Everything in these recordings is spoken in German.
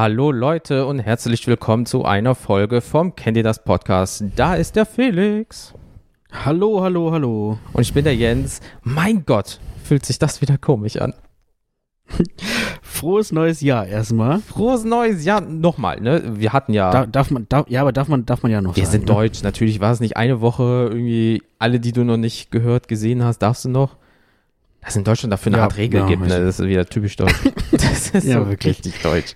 Hallo Leute und herzlich willkommen zu einer Folge vom Kennt ihr das Podcast. Da ist der Felix. Hallo, hallo, hallo. Und ich bin der Jens. Mein Gott, fühlt sich das wieder komisch an. Frohes neues Jahr erstmal. Frohes neues Jahr nochmal, ne? Wir hatten ja. Da, darf man, darf, ja, aber darf man, darf man ja noch wir sagen, sind ne? deutsch. Natürlich war es nicht eine Woche irgendwie, alle, die du noch nicht gehört, gesehen hast, darfst du noch. Dass es in Deutschland dafür eine Ja, Art Regel ja, gibt, ne? Das ist wieder typisch deutsch. Das ist Ja, so wirklich. richtig deutsch.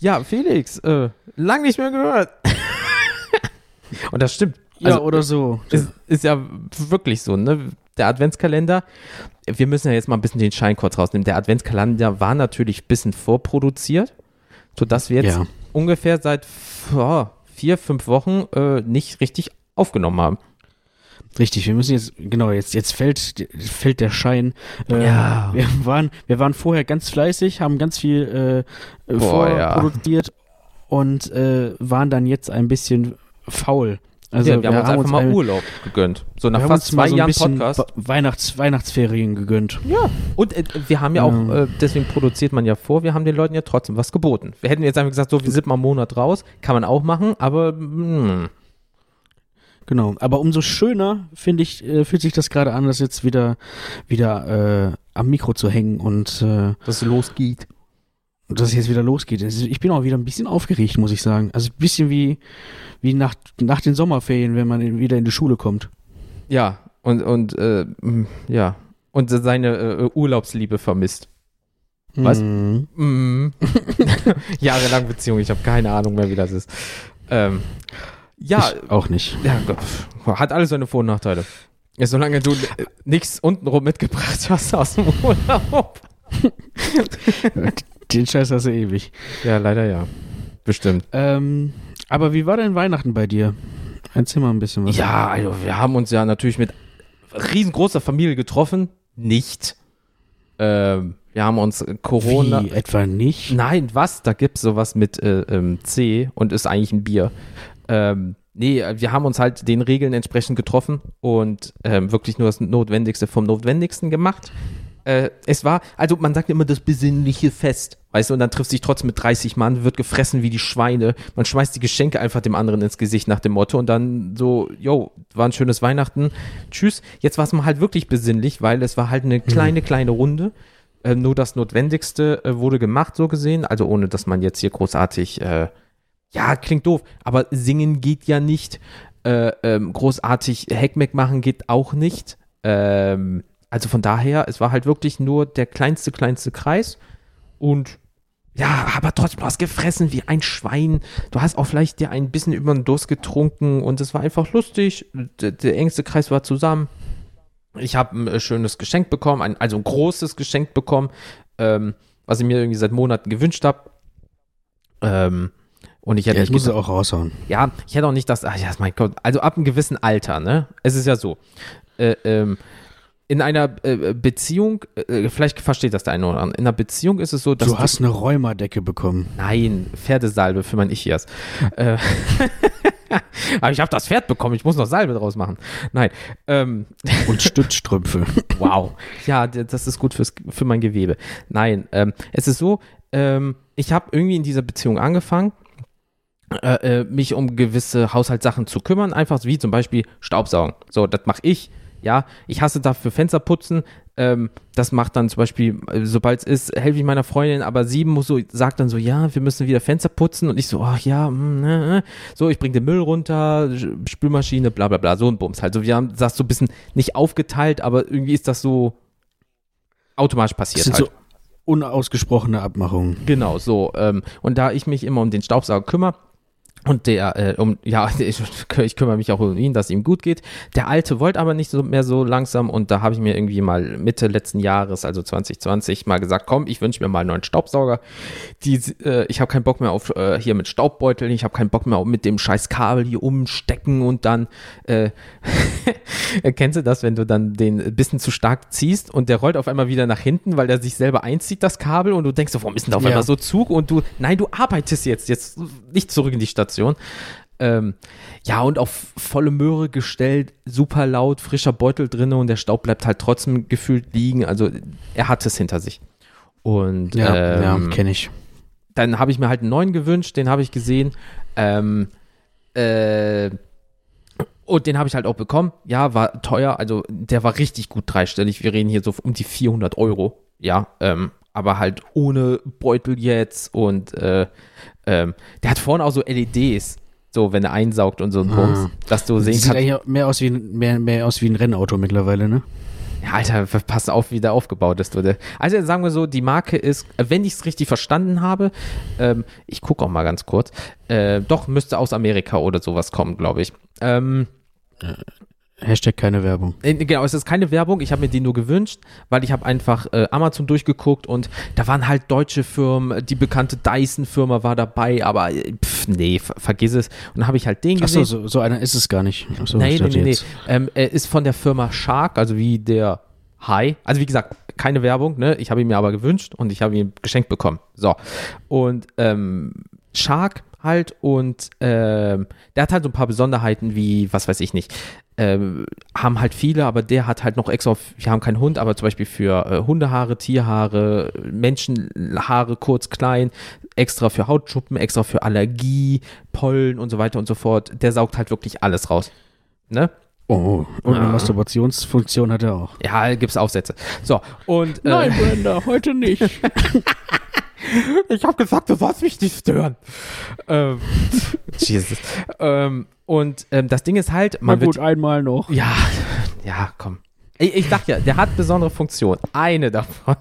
Ja, Felix, äh, lang nicht mehr gehört. Und das stimmt. Ja, Also, oder so. ist, ist ja wirklich so, ne? Der Adventskalender, wir müssen ja jetzt mal ein bisschen den Schein kurz rausnehmen. Der Adventskalender war natürlich ein bisschen vorproduziert, sodass wir jetzt Ja. ungefähr seit oh, vier, fünf Wochen äh, nicht richtig aufgenommen haben. Richtig, wir müssen jetzt, genau, jetzt, jetzt fällt, fällt der Schein. Äh, Ja. Wir waren, wir waren vorher ganz fleißig, haben ganz viel äh, Boah, ja. vorproduziert und äh, waren dann jetzt ein bisschen faul. Also ja, wir, haben uns einfach mal ein- Urlaub gegönnt. So nach wir fast uns zwei so Jahren Podcast. Weihnachts, Weihnachtsferien gegönnt. Ja, und äh, wir haben ja auch, Ja. äh, deswegen produziert man ja vor, wir haben den Leuten ja trotzdem was geboten. Wir hätten jetzt einfach gesagt, so, wir sind mal einen Monat raus, kann man auch machen, aber mh, Genau, aber umso schöner finde ich, äh, fühlt sich das gerade an, das jetzt wieder, wieder äh, am Mikro zu hängen und äh, dass es losgeht. dass es jetzt wieder losgeht. Ich bin auch wieder ein bisschen aufgeregt, muss ich sagen. Also ein bisschen wie, wie nach, nach den Sommerferien, wenn man in, wieder in die Schule kommt. Ja, und, und äh, ja, und seine äh, Urlaubsliebe vermisst. Was? Mhm. Mhm. Jahrelang Beziehung, ich habe keine Ahnung mehr, wie das ist. Ähm, ja, Ich auch nicht. ja, hat alles seine Vor- und Nachteile. Ja, solange du äh, nichts untenrum mitgebracht hast aus dem Urlaub. Den Scheiß hast du ewig. Ja, leider ja. Bestimmt. Ähm, aber wie war denn Weihnachten bei dir? Erzähl mal ein bisschen was. Ja, also wir haben uns ja natürlich mit riesengroßer Familie getroffen. Nicht. Ähm, wir haben uns Corona. Wie, etwa nicht? Nein, was? Da gibt's sowas mit äh, ähm, C und ist eigentlich ein Bier. Ähm, nee, wir haben uns halt den Regeln entsprechend getroffen und ähm, wirklich nur das Notwendigste vom Notwendigsten gemacht. Äh, es war, also man sagt immer das besinnliche Fest, weißt du, und dann trifft sich trotzdem mit 30 Mann, wird gefressen wie die Schweine, man schmeißt die Geschenke einfach dem anderen ins Gesicht nach dem Motto und dann so, yo, war ein schönes Weihnachten, tschüss. Jetzt war es mal halt wirklich besinnlich, weil es war halt eine kleine, kleine Runde. Äh, nur das Notwendigste äh, wurde gemacht, so gesehen. Also ohne, dass man jetzt hier großartig, äh, ja, klingt doof, aber singen geht ja nicht. Äh, ähm, großartig Heckmeck machen geht auch nicht. Ähm, also von daher, es war halt wirklich nur der kleinste, kleinste Kreis. Und ja, aber trotzdem, du hast gefressen wie ein Schwein. Du hast auch vielleicht dir ein bisschen über den Durst getrunken und es war einfach lustig. Der, der engste Kreis war zusammen. Ich habe ein äh, schönes Geschenk bekommen, ein, also ein großes Geschenk bekommen, ähm, was ich mir irgendwie seit Monaten gewünscht habe. Ähm, und ich hätte Ja, ich muss gedacht- es auch raushauen. ja, ich hätte auch nicht das, ach ja, mein Gott, also ab einem gewissen Alter, ne? Es ist ja so, äh, ähm, in einer äh, Beziehung, äh, vielleicht versteht das der eine oder andere, in einer Beziehung ist es so, dass Du hast eine Rheumadecke bekommen. Nein, Pferdesalbe für mein Ichias. Äh, aber ich habe das Pferd bekommen, ich muss noch Salbe draus machen. Nein, ähm, Und Stützstrümpfe. Wow. Ja, das ist gut fürs, für mein Gewebe. Nein, ähm, es ist so, ähm, ich habe irgendwie in dieser Beziehung angefangen, äh, äh, mich um gewisse Haushaltssachen zu kümmern, einfach wie zum Beispiel Staubsaugen. So, das mache ich. Ja, ich hasse dafür Fenster putzen. Ähm, das macht dann zum Beispiel, äh, sobald es ist, helfe ich meiner Freundin, aber sie muss so, sagt dann so, ja, wir müssen wieder Fenster putzen und ich so, ach ja, mm, äh, so, ich bringe den Müll runter, Sch- Spülmaschine, bla bla bla, so ein Bums halt. So, wir haben das so ein bisschen nicht aufgeteilt, aber irgendwie ist das so automatisch Das passiert sind halt. so unausgesprochene Abmachungen. Genau, so. Ähm, und da ich mich immer um den Staubsauger kümmere, und der, äh, um, ja, ich, ich kümmere mich auch um ihn, dass ihm gut geht. Der Alte wollte aber nicht so mehr so langsam und da habe ich mir irgendwie mal Mitte letzten Jahres, also 2020, mal gesagt, komm, ich wünsche mir mal einen neuen Staubsauger. Die, äh, ich habe keinen Bock mehr auf äh, hier mit Staubbeuteln, ich habe keinen Bock mehr auf mit dem scheiß Kabel hier umstecken und dann, äh, kennst du das, wenn du dann den bisschen zu stark ziehst und der rollt auf einmal wieder nach hinten, weil der sich selber einzieht, das Kabel und du denkst warum ist denn da auf Ja. einmal so Zug und du, nein, du arbeitest jetzt, jetzt nicht zurück in die Station. Ähm, ja, und auf volle Möhre gestellt, super laut, frischer Beutel drinne und der Staub bleibt halt trotzdem gefühlt liegen. Also er hat es hinter sich. Und Ja, ähm, ja kenne ich. dann habe ich mir halt einen neuen gewünscht, den habe ich gesehen. Ähm, äh, und den habe ich halt auch bekommen. Ja, war teuer, also der war richtig gut dreistellig. Wir reden hier so um die 400 Euro. Ja, ähm, aber halt ohne Beutel jetzt und äh, ähm, der hat vorne auch so LEDs, so wenn er einsaugt und so ein Bums, Ah. dass du sehen Sieht kannst. eigentlich mehr aus wie ein, mehr, mehr aus wie ein Rennauto mittlerweile, ne? Ja, Alter, pass auf, wie der aufgebaut ist, oder? Also sagen wir so, die Marke ist, äh, wenn ich es richtig verstanden habe, ähm, ich gucke auch mal ganz kurz, äh, doch müsste aus Amerika oder sowas kommen, glaube ich. Ähm, Hashtag keine Werbung. äh, Genau, es ist keine Werbung, ich habe mir die nur gewünscht, weil ich habe einfach äh, Amazon durchgeguckt und da waren halt deutsche Firmen, die bekannte Dyson-Firma war dabei, aber äh, pff, nee, ver vergiss es. Und dann habe ich halt den Achso, gesehen. so, so einer ist es gar nicht. Achso, nee, nee, nee, nee. Ähm, er ist von der Firma Shark, also wie der Hai. Also wie gesagt, keine Werbung, ne? Ich habe ihn mir aber gewünscht und ich habe ihn geschenkt bekommen. So. Und ähm, Shark halt und ähm, der hat halt so ein paar Besonderheiten wie, was weiß ich nicht, ähm, haben halt viele, aber der hat halt noch extra, wir haben keinen Hund, aber zum Beispiel für äh, Hundehaare, Tierhaare, Menschenhaare, kurz, klein, extra für Hautschuppen, extra für Allergie, Pollen und so weiter und so fort. Der saugt halt wirklich alles raus. Ne? Oh, und eine Ah. Masturbationsfunktion hat er auch. Ja, gibt's Aufsätze. So, und äh, Nein, Brenda, heute nicht. ich habe gesagt, du sollst mich nicht stören. ähm, Jesus. Ähm, und ähm, das Ding ist halt, man wird gut, einmal noch. Ja, ja, komm. Ich, ich sag ja, der hat besondere Funktionen. Eine davon.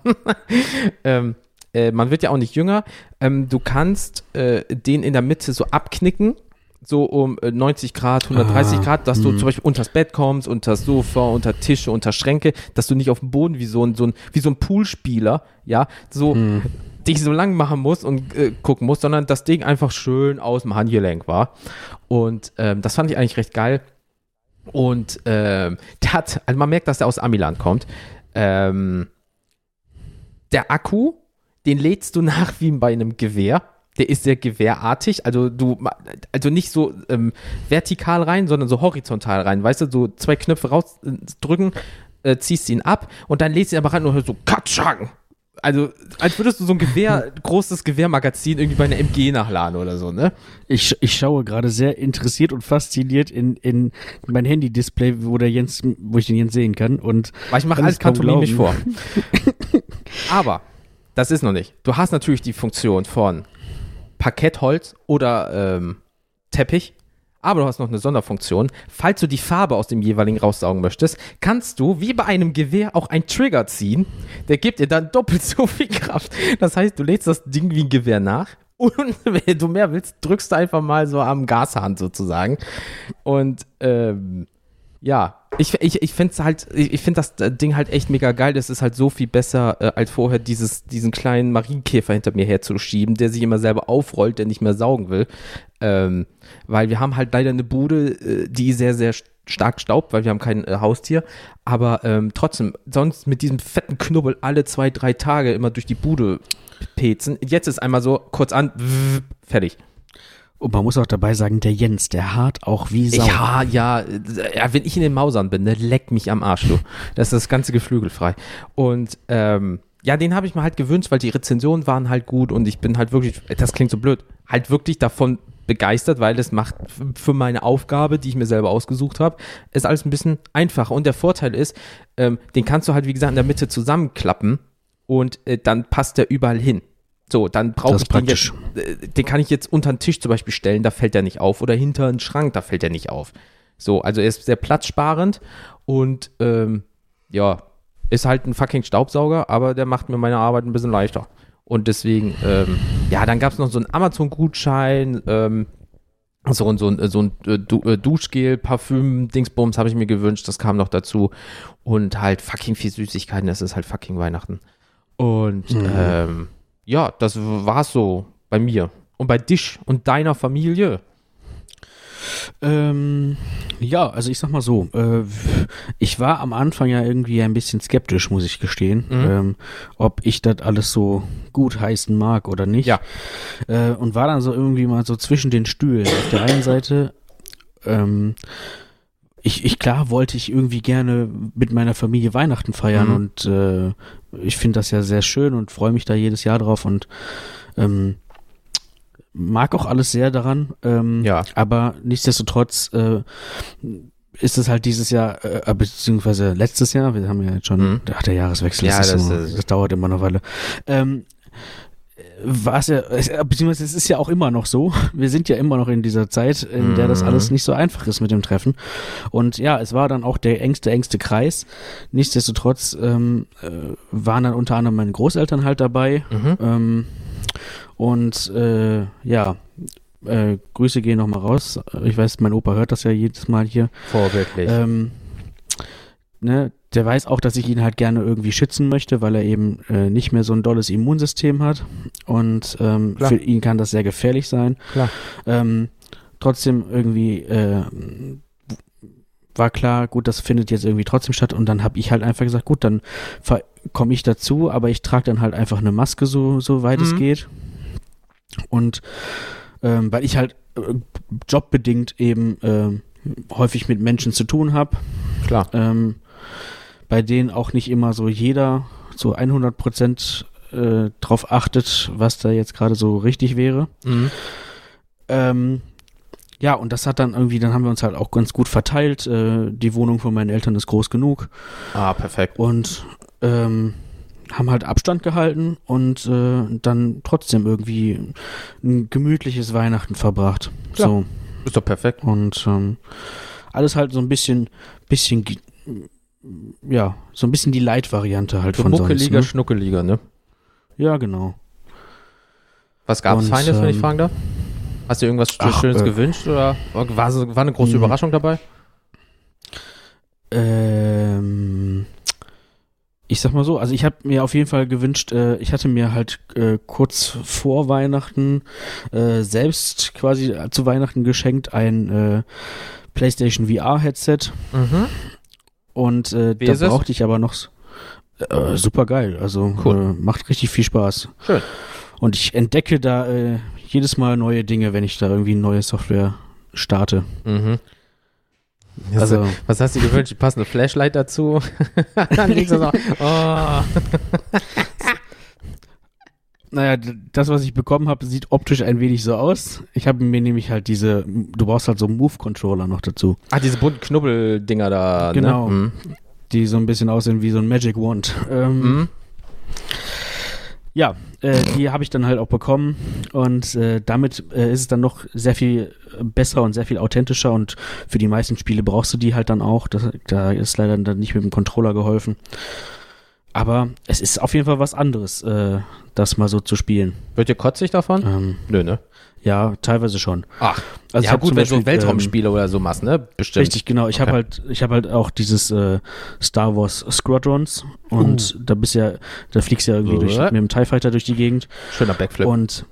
ähm, äh, man wird ja auch nicht jünger. Ähm, du kannst äh, den in der Mitte so abknicken. So um äh, 90 Grad, 130 Ah, Grad, dass du hm. zum Beispiel unters Bett kommst, unters Sofa, unter Tische, unter Schränke, dass du nicht auf dem Boden wie so ein, so ein, wie so ein Poolspieler, ja, so Hm. Dich so lang machen musst und äh, gucken musst, sondern das Ding einfach schön aus dem Handgelenk war. Und ähm, das fand ich eigentlich recht geil. Und ähm, der hat, also man merkt, dass der aus Amiland kommt. Ähm, der Akku, den lädst du nach wie bei einem Gewehr. Der ist sehr gewehrartig, also du, also nicht so ähm, vertikal rein, sondern so horizontal rein, weißt du, so zwei Knöpfe rausdrücken, äh, ziehst ihn ab und dann lädst du ihn aber rein und hörst so Katschang. Also, als würdest du so ein Gewehr, großes Gewehrmagazin irgendwie bei einer MG nachladen oder so, ne? Ich, ich schaue gerade sehr interessiert und fasziniert in, in mein Handy-Display, wo der Jens, wo ich den Jens sehen kann. Und Weil ich mache alles pantomimisch vor. Aber das ist noch nicht. Du hast natürlich die Funktion von Parkettholz oder ähm, Teppich. Aber du hast noch eine Sonderfunktion. Falls du die Farbe aus dem jeweiligen raussaugen möchtest, kannst du wie bei einem Gewehr auch einen Trigger ziehen. Der gibt dir dann doppelt so viel Kraft. Das heißt, du lädst das Ding wie ein Gewehr nach. Und wenn du mehr willst, drückst du einfach mal so am Gashahn sozusagen. Und ähm, ja, ich, ich, ich finde halt, ich, ich finde das Ding halt echt mega geil. Das ist halt so viel besser, äh, als vorher dieses, diesen kleinen Marienkäfer hinter mir herzuschieben, der sich immer selber aufrollt, der nicht mehr saugen will. Ähm, weil wir haben halt leider eine Bude, äh, die sehr, sehr st- stark staubt, weil wir haben kein äh, Haustier. Aber ähm, trotzdem, sonst mit diesem fetten Knubbel alle zwei, drei Tage immer durch die Bude pezen. Jetzt ist einmal so kurz an, fertig. Und man muss auch dabei sagen, der Jens, der hart auch wie Sau. Ja, ja, äh, ja, wenn ich in den Mausern bin, ne, leck mich am Arsch, du. Das ist das ganze Geflügel frei. Und ähm, ja, den habe ich mir halt gewünscht, weil die Rezensionen waren halt gut und ich bin halt wirklich, das klingt so blöd, halt wirklich davon begeistert, weil das macht für meine Aufgabe, die ich mir selber ausgesucht habe, ist alles ein bisschen einfacher. Und der Vorteil ist, ähm, den kannst du halt, wie gesagt, in der Mitte zusammenklappen und äh, dann passt der überall hin. So, dann brauche ich den jetzt, äh, den kann ich jetzt unter den Tisch zum Beispiel stellen, da fällt er nicht auf. Oder hinter einen Schrank, da fällt er nicht auf. So, also er ist sehr platzsparend und ähm, ja, ist halt ein fucking Staubsauger, aber der macht mir meine Arbeit ein bisschen leichter. Und deswegen, ähm, ja, dann gab es noch so einen Amazon-Gutschein, ähm, so ein, so ein, so ein äh, du äh, Duschgel, Parfüm, Dingsbums habe ich mir gewünscht, das kam noch dazu. Und halt fucking viel Süßigkeiten, das ist halt fucking Weihnachten. Und Mhm. ähm, ja, das war's so bei mir. Und bei dich und deiner Familie. Ähm, ja, also ich sag mal so, äh, ich war am Anfang ja irgendwie ein bisschen skeptisch, muss ich gestehen, Mhm. ähm, ob ich das alles so gut heißen mag oder nicht. Ja. Äh, und war dann so irgendwie mal so zwischen den Stühlen. Auf der einen Seite, ähm, ich, ich klar wollte ich irgendwie gerne mit meiner Familie Weihnachten feiern Mhm. und äh, ich finde das ja sehr schön und freue mich da jedes Jahr drauf und ähm, mag auch alles sehr daran. Ähm, Ja. Aber nichtsdestotrotz äh, ist es halt dieses Jahr, äh, beziehungsweise letztes Jahr, wir haben ja jetzt schon, Mhm. ach, der Jahreswechsel, Ja, das, ist das so, das dauert immer eine Weile. Ähm, war es ja, äh, beziehungsweise es ist ja auch immer noch so. Wir sind ja immer noch in dieser Zeit, in der das Mhm. alles nicht so einfach ist mit dem Treffen. Und ja, es war dann auch der engste, engste Kreis. Nichtsdestotrotz ähm, äh, waren dann unter anderem meine Großeltern halt dabei. Mhm. Ähm, und äh, ja, äh, Grüße gehen nochmal raus. Ich weiß, mein Opa hört das ja jedes Mal hier. Vorbildlich. Ähm, ne, der weiß auch, dass ich ihn halt gerne irgendwie schützen möchte, weil er eben äh, nicht mehr so ein dolles Immunsystem hat. Und ähm, Klar. für ihn kann das sehr gefährlich sein. Klar. Ähm, trotzdem irgendwie äh, war klar, gut, das findet jetzt irgendwie trotzdem statt. Und dann habe ich halt einfach gesagt, gut, dann komme ich dazu, aber ich trage dann halt einfach eine Maske, so, so weit es Mhm. geht. Und ähm, weil ich halt äh, jobbedingt eben ähm, häufig mit Menschen zu tun habe, Klar. ähm, bei denen auch nicht immer so jeder so 100 Prozent äh, drauf achtet, was da jetzt gerade so richtig wäre. Mhm. Ähm, ja, und das hat dann irgendwie, dann haben wir uns halt auch ganz gut verteilt. Äh, die Wohnung von meinen Eltern ist groß genug Ah, perfekt. und ähm, haben halt Abstand gehalten und äh, dann trotzdem irgendwie ein gemütliches Weihnachten verbracht. Klar. So. Ist doch perfekt. Und ähm, alles halt so ein bisschen, bisschen, ja, so ein bisschen die Light-Variante halt So von sonst. muckeliger, Ne? schnuckeliger, ne? Ja, genau. Was gab es Und, Feines, wenn ich ähm, fragen darf? Hast du irgendwas ach, Schönes äh, gewünscht oder war, war eine große. Überraschung dabei? Ähm, ich sag mal so, also ich habe mir auf jeden Fall gewünscht, äh, ich hatte mir halt äh, kurz vor Weihnachten äh, selbst quasi zu Weihnachten geschenkt ein äh, PlayStation VR Headset Mhm. Und äh, Wie da brauchte ich aber noch äh, super geil, also Cool. äh, macht richtig viel Spaß. Schön. Und ich entdecke da äh, jedes Mal neue Dinge, wenn ich da irgendwie neue Software starte. Mhm. Also, Also was hast du gewünscht? Die passende Flashlight dazu? Oh. Naja, das, was ich bekommen habe, sieht optisch ein wenig so aus. Ich habe mir nämlich halt diese, du brauchst halt so Move-Controller noch dazu, Ah, diese bunten Knubbeldinger da. Genau. Ne? die so ein bisschen aussehen wie so ein Magic Wand. Ähm, Mhm. Mhm. Ja, äh, die habe ich dann halt auch bekommen und äh, damit äh, ist es dann noch sehr viel besser und sehr viel authentischer und für die meisten Spiele brauchst du die halt dann auch. Das, da ist leider dann nicht mit dem Controller geholfen. Aber es ist auf jeden Fall was anderes, äh, das mal so zu spielen. Wird dir kotzig davon? Ähm, Nö, ne? ja, teilweise schon. Ach, Also ich ja gut, wenn du Weltraumspiele oder so machst, ne? Ähm, Bestimmt. richtig, genau. Ich habe Okay. halt, ich habe halt auch dieses äh, Star Wars Squadrons und da bist ja, da fliegst du ja irgendwie durch, Uh. mit dem TIE Fighter durch die Gegend Schöner Backflip. und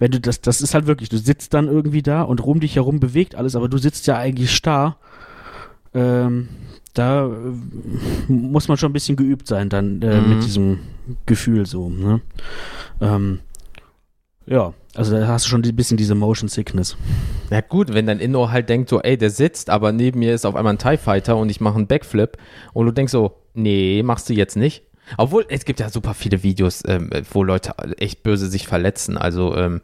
wenn du das, das ist halt wirklich, du sitzt dann irgendwie da und rum dich herum bewegt alles, aber du sitzt ja eigentlich starr. Ähm, da äh, muss man schon ein bisschen geübt sein dann äh, Mhm. mit diesem Gefühl so. Ne? Ähm, ja, also da hast du schon ein bisschen diese Motion Sickness. Ja gut, wenn dein Inno halt denkt so, ey, der sitzt, aber neben mir ist auf einmal ein TIE Fighter und ich mache einen Backflip und du denkst so, nee, machst du jetzt nicht. Obwohl, es gibt ja super viele Videos, ähm, wo Leute echt böse sich verletzen, also ähm,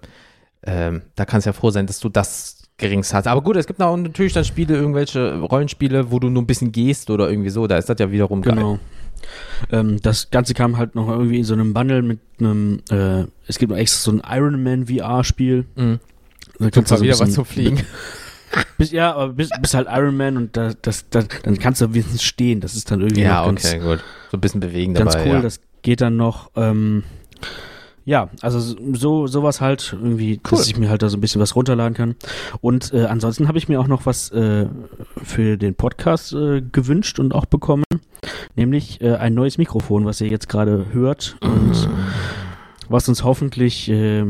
ähm, da kannst du ja froh sein, dass du das geringst hast. Aber gut, es gibt auch natürlich dann Spiele, irgendwelche Rollenspiele, wo du nur ein bisschen gehst oder irgendwie so, da ist das ja wiederum geil. Genau. Ähm, das Ganze kam halt noch irgendwie in so einem Bundle mit einem, äh, es gibt noch extra so ein Iron Man VR-Spiel. Mhm. Da Kannst du du so ein wieder was bisschen- zum Fliegen. Bist, ja, aber bist, bist halt Iron Man und da, das, das, dann kannst du wenigstens stehen. Das ist dann irgendwie Ja, ganz, okay, gut. So ein bisschen bewegen ganz dabei. cool. ja. Das geht dann noch. Ähm, ja, also so sowas halt irgendwie, Cool. dass ich mir halt da so ein bisschen was runterladen kann. Und äh, ansonsten habe ich mir auch noch was äh, für den Podcast äh, gewünscht und auch bekommen, nämlich äh, ein neues Mikrofon, was ihr jetzt gerade hört und was uns hoffentlich äh,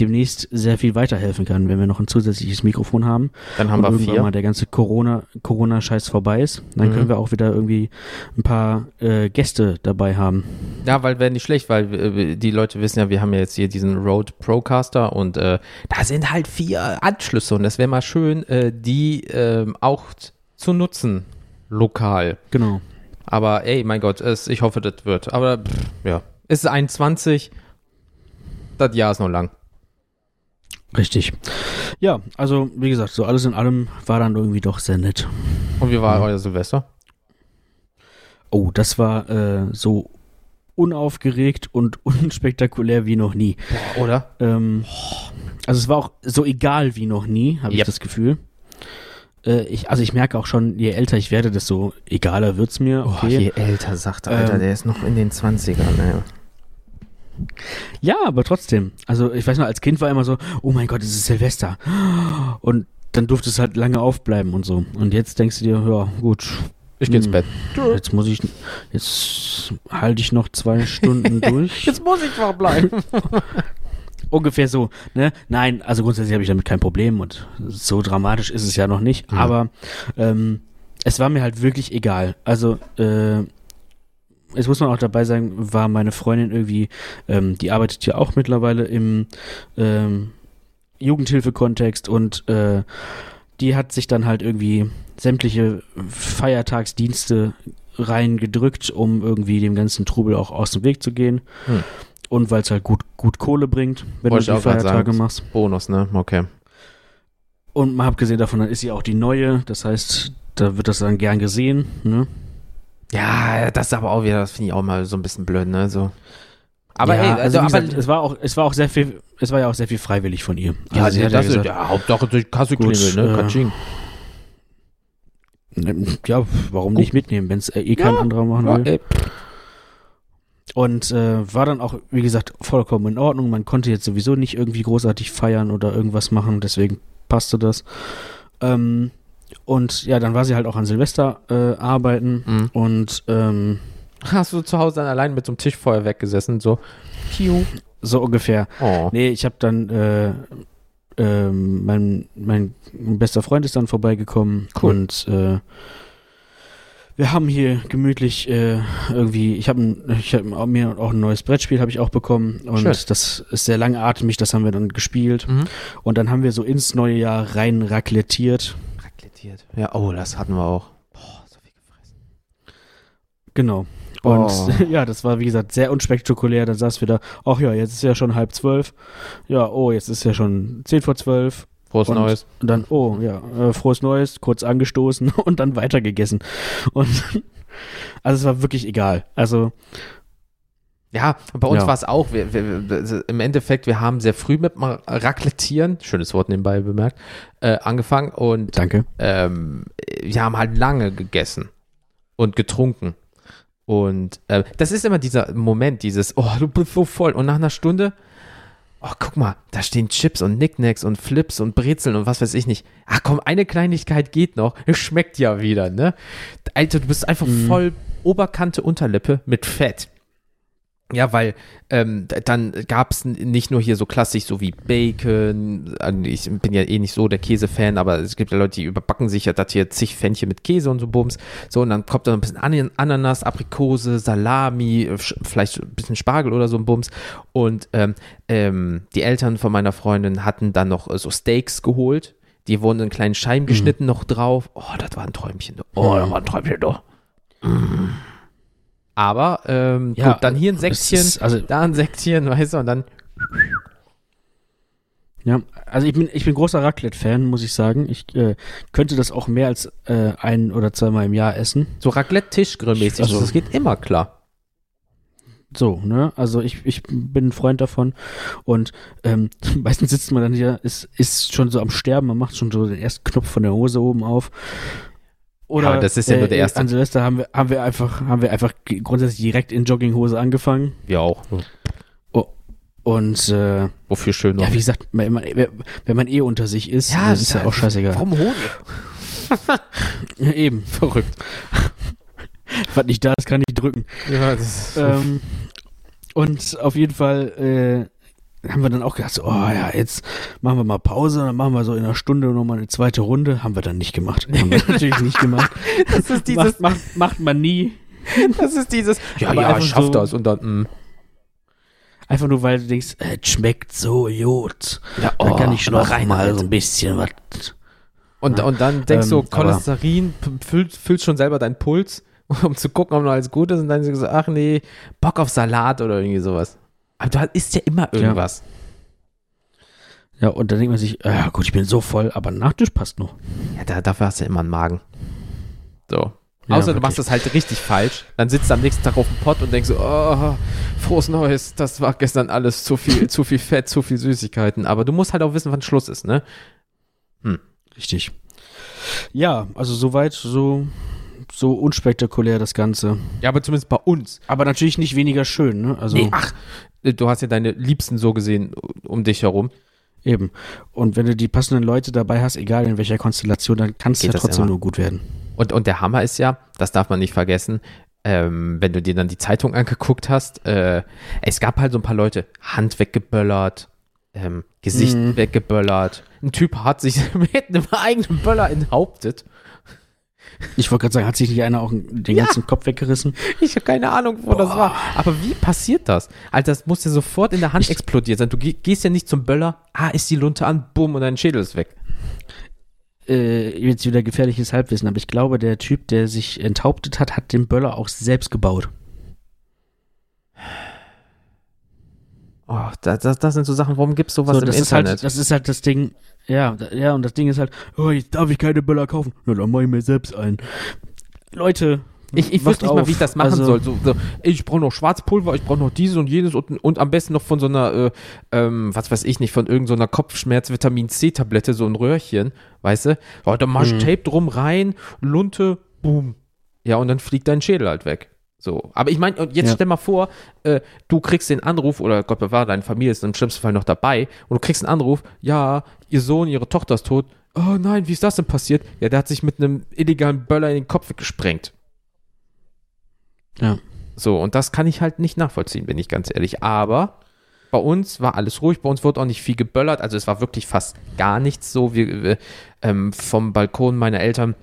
demnächst sehr viel weiterhelfen kann, wenn wir noch ein zusätzliches Mikrofon haben Dann haben und wir irgendwann vier. mal der ganze Corona Corona Scheiß vorbei ist, dann Mhm. können wir auch wieder irgendwie ein paar äh, Gäste dabei haben. Ja, weil wäre nicht schlecht, weil äh, die Leute wissen ja, wir haben ja jetzt hier diesen Rode Procaster und äh, da sind halt vier Anschlüsse und das wäre mal schön, äh, die ähm, auch zu nutzen, lokal. Genau. Aber ey, mein Gott, es, ich hoffe, das wird. Aber pff, ja, es ist 21, das Jahr ist noch lang. Richtig. Ja, also wie gesagt, so alles in allem war dann irgendwie doch sehr nett. Und wie war euer Silvester? Oh, das war äh, so unaufgeregt und unspektakulär wie noch nie. Boah, oder? Ähm, also es war auch so egal wie noch nie, habe ich Yep. das Gefühl. Äh, ich, also ich merke auch schon, je älter ich werde, desto egaler wird's mir. Boah, Okay. je älter, sagt er, Alter, Ähm, der ist noch in den 20ern, ey. Ja, aber trotzdem. Also ich weiß noch, als Kind war immer so, oh mein Gott, es ist Silvester. Und dann durfte es halt lange aufbleiben und so. Und jetzt denkst du dir, ja, gut, Ich geh ins Hm. Bett. jetzt muss ich, jetzt halte ich noch zwei Stunden durch. Jetzt muss ich wach bleiben. Ungefähr so, ne? Nein, also grundsätzlich habe ich damit kein Problem und so dramatisch ist es ja noch nicht. Mhm. Aber ähm, es war mir halt wirklich egal. Also, äh, jetzt muss man auch dabei sagen, war meine Freundin irgendwie, ähm, die arbeitet ja auch mittlerweile im ähm, Jugendhilfe-Kontext und äh, die hat sich dann halt irgendwie sämtliche Feiertagsdienste reingedrückt, um irgendwie dem ganzen Trubel auch aus dem Weg zu gehen. Hm. Und weil es halt gut, gut Kohle bringt, wenn Wollte du die Feiertage sagen. machst. Bonus, ne? Okay. Und mal abgesehen davon, dann ist sie auch die neue. Das heißt, da wird das dann gern gesehen. Ne? Ja, das ist aber auch wieder, das finde ich auch mal so ein bisschen blöd, ne? So. Aber ja, ey, also, also, wie aber, gesagt, es war auch, es war auch sehr viel, es war ja auch sehr viel freiwillig von ihr. ja, Also sie ja, hat ja das ist gesagt, ja Hauptsache durch Kasse Gut, klingeln, ne? äh, Katsching. ja, warum nicht mitnehmen, wenn es äh, eh kein Ja, anderer machen Ja, will. ey, Und äh, war dann auch, wie gesagt, vollkommen in Ordnung. Man konnte jetzt sowieso nicht irgendwie großartig feiern oder irgendwas machen, deswegen passte das. Ähm, und ja, dann war sie halt auch an Silvester äh, arbeiten Mhm. und ähm, Hast du zu Hause dann allein mit so einem Tischfeuerwerk gesessen, so. Piu. so ungefähr. Oh. Nee, ich habe dann, äh, ähm, mein, mein bester Freund ist dann vorbeigekommen Cool. und äh, wir haben hier gemütlich äh, irgendwie, ich habe ich hab mir auch ein neues Brettspiel habe ich auch bekommen und Schön. das ist sehr langatmig, das haben wir dann gespielt Mhm. und dann haben wir so ins neue Jahr rein raclettiert. Raclettiert. Ja, oh, das hatten wir auch. Boah, so viel gefressen. Genau. Und Oh. ja, das war wie gesagt sehr unspektakulär. Dann saß wir da, ach ja, jetzt ist ja schon halb zwölf. Ja, oh, jetzt ist ja schon zehn vor zwölf. Frohes Und- Neues. Und dann, oh ja, äh, frohes Neues, kurz angestoßen und dann weitergegessen. Und also es war wirklich egal. Also, Ja, bei uns Ja. war es auch. Wir, wir, Im Endeffekt, wir haben sehr früh mit Raclettieren, schönes Wort nebenbei bemerkt, äh, angefangen und danke. ähm, wir haben halt lange gegessen und getrunken. Und äh, das ist immer dieser Moment, dieses, oh, du bist so voll. Und nach einer Stunde, oh, guck mal, da stehen Chips und Knickknacks und Flips und Brezeln und was weiß ich nicht. Ach komm, eine Kleinigkeit geht noch. Es schmeckt ja wieder, ne? Alter, du bist einfach Mhm. voll Oberkante, Unterlippe mit Fett. Ja, weil ähm, dann gab es nicht nur hier so klassisch so wie Bacon, ich bin ja eh nicht so der Käsefan, aber es gibt ja Leute, die überbacken sich ja das hier zig Fännchen mit Käse und so Bums. So, und dann kommt da noch ein bisschen An Ananas, Aprikose, Salami, äh, vielleicht ein bisschen Spargel oder so ein Bums. Und ähm, ähm, die Eltern von meiner Freundin hatten dann noch äh, so Steaks geholt. Die wurden in kleinen Scheiben geschnitten noch drauf. Oh, das war ein Träumchen. Oh, das war ein Träumchen, doch. Aber ähm, Ja, gut, dann hier ein Säckchen, also- da ein Säckchen, weißt du, und dann Ja, also ich bin, ich bin großer Raclette-Fan, muss ich sagen. Ich äh, könnte das auch mehr als äh, ein oder zweimal im Jahr essen. so Raclette-Tischgrillmäßig. Also- das geht immer klar. So, ne? Also ich, ich bin ein Freund davon. Und ähm, meistens sitzt man dann hier, ist, ist schon so am Sterben, man macht schon so den ersten Knopf von der Hose oben auf. Oder aber das ist ja nur der erste. An Silvester haben wir, haben wir einfach, haben wir einfach grundsätzlich direkt in Jogginghose angefangen. Wir auch. Und äh, Wofür schön noch. ja, wie gesagt, wenn man, wenn man eh unter sich ist, Ja, das ist ja auch scheißegal. Warum Honig? Ja, eben. Verrückt. Was nicht da ist, kann ich drücken. Ja, das ist ähm, und auf jeden Fall äh, haben wir dann auch gedacht, so, oh ja, jetzt machen wir mal Pause, dann machen wir so in einer Stunde nochmal eine zweite Runde. Haben wir dann nicht gemacht. Haben wir natürlich nicht gemacht. das ist dieses, macht, macht, macht man nie. das ist dieses, ja, Aber ja, schaff so- das und dann, mm. Einfach nur, weil du denkst, äh, es schmeckt so gut. ja, Da kann ich aber noch rein mal so ein bisschen was. Und, und dann denkst du, Ähm, Cholesterin, füllt, füllst schon selber deinen Puls, um zu gucken, ob noch alles gut ist. Und dann so, ach nee, Bock auf Salat oder irgendwie sowas. Aber du isst ja immer irgendwas. Ja, und dann denkt man sich, ja gut, ich bin so voll, aber Nachtisch passt noch. Ja, da, dafür hast du immer einen Magen. So. Ja, Außer du wirklich. machst das halt richtig falsch. Dann sitzt du am nächsten Tag auf dem Pott und denkst so, oh, frohes Neues, das war gestern alles zu viel, zu viel Fett, zu viel Süßigkeiten. Aber du musst halt auch wissen, wann Schluss ist, ne? Richtig. Ja, also soweit, so, so unspektakulär das Ganze. Ja, aber zumindest bei uns. Aber natürlich nicht weniger schön, ne? Also Nee, ach, du hast ja deine Liebsten so gesehen um dich herum. eben. Und wenn du die passenden Leute dabei hast, egal in welcher Konstellation, dann kann es ja trotzdem immer. nur gut werden. Und, und der Hammer ist ja, das darf man nicht vergessen, ähm, wenn du dir dann die Zeitung angeguckt hast, äh, es gab halt so ein paar Leute, Hand weggeböllert, ähm, Gesicht Mhm. weggeböllert. Ein Typ hat sich mit einem eigenen Böller enthauptet. Ich wollte gerade sagen, hat sich nicht einer auch den Ja. ganzen Kopf weggerissen? Ich habe keine Ahnung, wo das war. Aber wie passiert das? Alter, das muss ja sofort in der Hand explodiert sein. Du geh- gehst ja nicht zum Böller, ah, ist die Lunte an, bumm, und dein Schädel ist weg. Äh, jetzt wieder gefährliches Halbwissen, aber ich glaube, der Typ, der sich enthauptet hat, hat den Böller auch selbst gebaut. Oh, das, das, das sind so Sachen, warum gibt's sowas so, im das ist Internet? halt, das ist halt das Ding. Ja, da- ja, und das Ding ist halt, oh, jetzt darf ich keine Böller kaufen. Na, dann mach ich mir selbst einen. Leute, Ich, ich wüsste nicht mal, auf. wie ich das machen Also, soll. So, so, ich brauche noch Schwarzpulver, ich brauche noch dieses und jenes und, und am besten noch von so einer, äh, ähm, was weiß ich nicht, von irgendeiner Kopfschmerz-Vitamin C-Tablette, so ein Röhrchen, weißt du? Oh, dann machst du Mhm. Tape drum rein, Lunte, boom. Ja, und dann fliegt dein Schädel halt weg. So. Aber ich meine, und jetzt Ja. stell mal vor, äh, du kriegst den Anruf, oder Gott bewahre, deine Familie ist im schlimmsten Fall noch dabei, und du kriegst einen Anruf, ja, ihr Sohn, ihre Tochter ist tot. Oh nein, wie ist das denn passiert? Ja, der hat sich mit einem illegalen Böller in den Kopf gesprengt. Ja. So, und das kann ich halt nicht nachvollziehen, bin ich ganz ehrlich. Aber bei uns war alles ruhig, bei uns wurde auch nicht viel geböllert, also es war wirklich fast gar nichts so. Wir, wir ähm, vom Balkon meiner Eltern,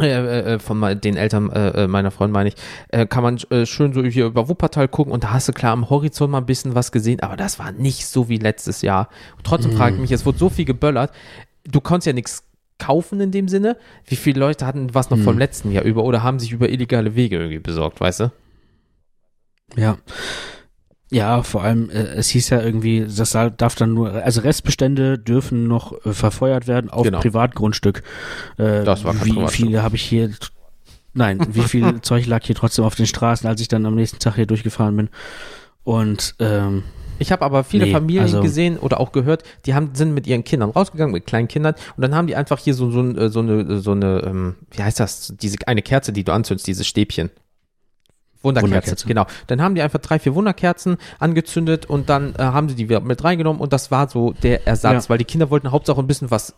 äh, äh, von me- den Eltern äh, äh, meiner Freundin meine ich, äh, kann man äh, schön so hier über Wuppertal gucken und da hast du klar am Horizont mal ein bisschen was gesehen, aber das war nicht so wie letztes Jahr. Und trotzdem frage ich mich, es wurde so viel geböllert, du konntest ja nichts kaufen in dem Sinne. Wie viele Leute hatten was noch vom letzten Jahr über oder haben sich über illegale Wege irgendwie besorgt, weißt du? Ja. Ja, vor allem, äh, es hieß ja irgendwie, das darf dann nur, also Restbestände dürfen noch äh, verfeuert werden auf Genau. Privatgrundstück. Äh, Das war kein Wie viele habe ich hier, nein, wie viel Zeug lag hier trotzdem auf den Straßen, als ich dann am nächsten Tag hier durchgefahren bin. Und, ähm, Ich habe aber viele Nee, Familien also- gesehen oder auch gehört, die haben, sind mit ihren Kindern rausgegangen, mit kleinen Kindern und dann haben die einfach hier so, so, so eine, so eine ähm, wie heißt das, diese eine Kerze, die du anzündest, dieses Stäbchen. Wunderkerze, Wunderkerze. genau. Dann haben die einfach drei, vier Wunderkerzen angezündet und dann äh, haben sie die wieder mit reingenommen und das war so der Ersatz, Ja. weil die Kinder wollten Hauptsache ein bisschen was,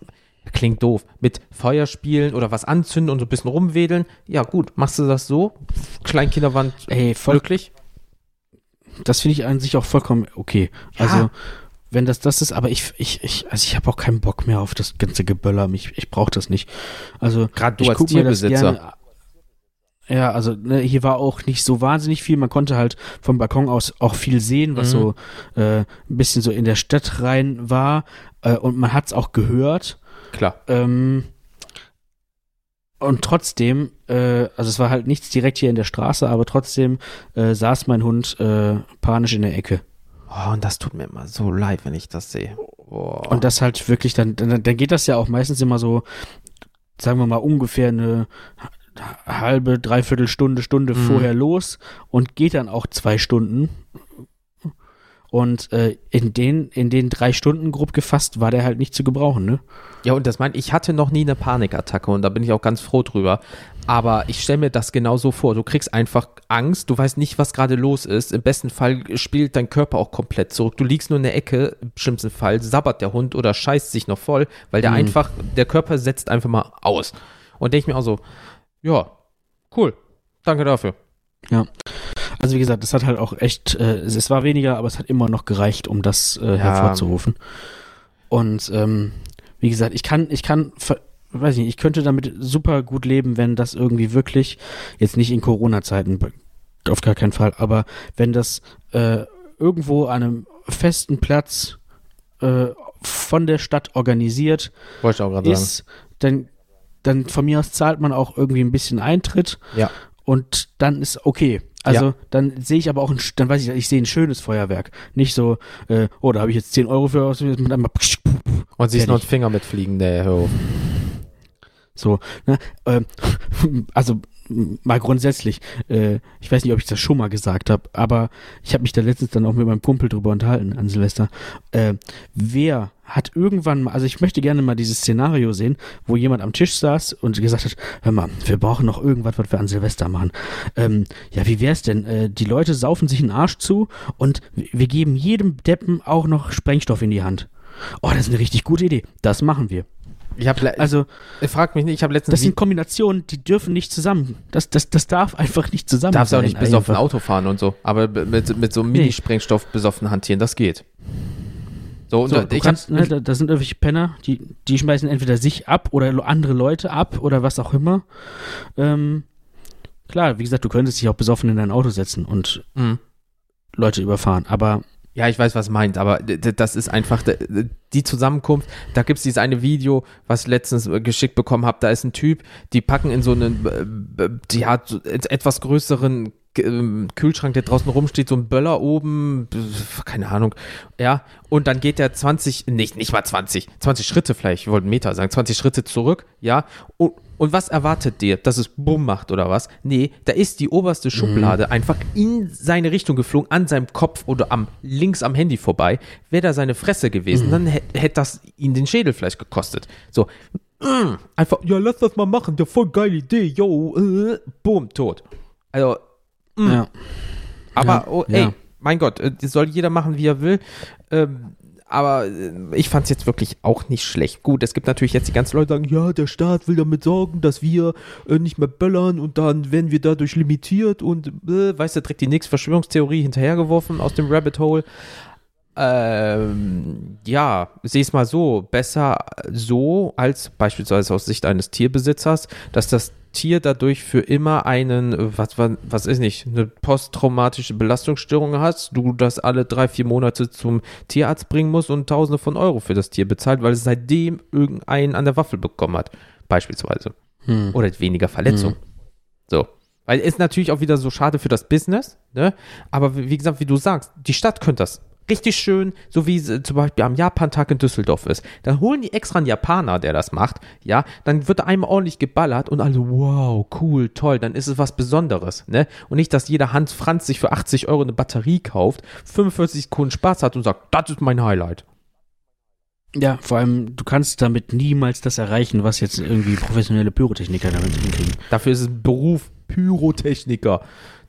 klingt doof, mit Feuer spielen oder was anzünden und so ein bisschen rumwedeln. Ja gut, machst du das so? Kleinkinder waren ey, voll, glücklich. das finde ich an sich auch vollkommen okay. Ja. Also, wenn das das ist, aber ich, ich, ich, also ich habe auch keinen Bock mehr auf das ganze Geböller. Ich, ich brauche das nicht. Also, Gerade du als Tierbesitzer. Ja, also ne, hier war auch nicht so wahnsinnig viel. Man konnte halt vom Balkon aus auch viel sehen, was Mhm. so äh, ein bisschen so in der Stadt rein war. Äh, und man hat es auch gehört. Klar. Ähm, und trotzdem, äh, also es war halt nichts direkt hier in der Straße, aber trotzdem äh, saß mein Hund äh, panisch in der Ecke. Oh, und das tut mir immer so leid, wenn ich das sehe. Oh. Und das halt wirklich, dann, dann, dann geht das ja auch meistens immer so, sagen wir mal, ungefähr eine halbe, dreiviertel Stunde, Stunde Mhm. vorher los und geht dann auch zwei Stunden. Und äh, in den, in den drei Stunden grob gefasst war der halt nicht zu gebrauchen, ne? Ja, und das meint, ich hatte noch nie eine Panikattacke und da bin ich auch ganz froh drüber. Aber ich stelle mir das genau so vor. Du kriegst einfach Angst, du weißt nicht, was gerade los ist. Im besten Fall spielt dein Körper auch komplett zurück. Du liegst nur in der Ecke, im schlimmsten Fall sabbert der Hund oder scheißt sich noch voll, weil der Mhm. einfach, der Körper setzt einfach mal aus. Und denke ich mir auch so, ja, cool, danke dafür. Ja. Also wie gesagt, das hat halt auch echt, äh, es, es war weniger, aber es hat immer noch gereicht, um das äh, hervorzurufen. Und ähm, wie gesagt, ich kann, ich kann, weiß ich nicht, ich könnte damit super gut leben, wenn das irgendwie wirklich, jetzt nicht in Corona-Zeiten, auf gar keinen Fall, aber wenn das äh, irgendwo an einem festen Platz äh, von der Stadt organisiert Wollte ich auch gerade sagen. ist, dann, dann von mir aus zahlt man auch irgendwie ein bisschen Eintritt Ja. und dann ist okay. Also Ja. dann sehe ich aber auch ein, dann weiß ich, ich sehe ein schönes Feuerwerk. Nicht so, äh, oh, da habe ich jetzt 10 Euro für aus mit einmal Und siehst noch einen. Finger mitfliegen, nee, hör auf. So, ne? ähm, also mal grundsätzlich, äh, ich weiß nicht, ob ich das schon mal gesagt habe, aber ich habe mich da letztens dann auch mit meinem Kumpel drüber unterhalten an Silvester. Äh, wer hat irgendwann mal, also ich möchte gerne mal dieses Szenario sehen, wo jemand am Tisch saß und gesagt hat, hör mal, wir brauchen noch irgendwas, was wir an Silvester machen. Ähm, ja, wie wär's denn? Äh, die Leute saufen sich einen Arsch zu und wir geben jedem Deppen auch noch Sprengstoff in die Hand. Oh, das ist eine richtig gute Idee. Das machen wir. Ich habe, Also, also, frag mich nicht, ich habe letztens das sind Kombinationen, die dürfen nicht zusammen. Das, das, das darf einfach nicht zusammen darfst sein. auch nicht besoffen. Auto fahren und so, aber mit, mit so Mini-Sprengstoff besoffen hantieren, das geht. So, und So, du ich kannst, hab, ne, da, da sind irgendwelche Penner, die, die schmeißen entweder sich ab oder andere Leute ab oder was auch immer. Ähm, klar, wie gesagt, du könntest dich auch besoffen in dein Auto setzen und Mhm. Leute überfahren, aber Ja, ich weiß, was du meinst, aber das ist einfach die Zusammenkunft. Da gibt es dieses eine Video, was ich letztens äh, geschickt bekommen habe. Da ist ein Typ, die packen in so einen, äh, b- die hat so et- etwas größeren Kühlschrank, der draußen rumsteht, so ein Böller oben, keine Ahnung, ja, und dann geht der 20, nicht, nicht mal 20, 20 Schritte vielleicht, ich wollte einen Meter sagen, 20 Schritte zurück, ja, und, und was erwartet dir, dass es Bumm macht oder was? Nee, da ist die oberste Schublade einfach in seine Richtung geflogen, an seinem Kopf oder am links am Handy vorbei. Wäre da seine Fresse gewesen, dann hätte hätt das ihn den Schädel vielleicht gekostet. So, mm, einfach, ja, lass das mal machen, der voll geile Idee, yo, äh, boom, tot. Also, ja. aber, Ja, oh, ja. ey, mein Gott, äh, das soll jeder machen, wie er will. Ähm, aber äh, ich fand es jetzt wirklich auch nicht schlecht. Gut, es gibt natürlich jetzt die ganzen Leute, die sagen, ja, der Staat will damit sorgen, dass wir äh, nicht mehr böllern und dann werden wir dadurch limitiert und, äh, weißt du, direkt die nächste Verschwörungstheorie hinterhergeworfen aus dem Rabbit Hole. Ähm, ja, sehe es mal so, besser so als beispielsweise aus Sicht eines Tierbesitzers, dass das Tier dadurch für immer einen, was, was, was ist nicht, eine posttraumatische Belastungsstörung hast, du das alle drei, vier Monate zum Tierarzt bringen musst und Tausende von Euro für das Tier bezahlt, weil es seitdem irgendeinen an der Waffel bekommen hat, beispielsweise. Hm. Oder weniger Verletzung. So. Weil ist natürlich auch wieder so schade für das Business, ne? Aber wie gesagt, wie du sagst, die Stadt könnte das richtig schön, so wie sie zum Beispiel am Japan-Tag in Düsseldorf ist. Dann holen die extra einen Japaner, der das macht, ja, dann wird einmal ordentlich geballert und alle, wow, cool, toll, dann ist es was Besonderes, ne? Und nicht, dass jeder Hans Franz sich für 80 Euro eine Batterie kauft, 45 Sekunden Spaß hat und sagt, das ist mein Highlight. Ja, vor allem, du kannst damit niemals das erreichen, was jetzt irgendwie professionelle Pyrotechniker damit hinkriegen. Dafür ist es ein Beruf Pyrotechniker.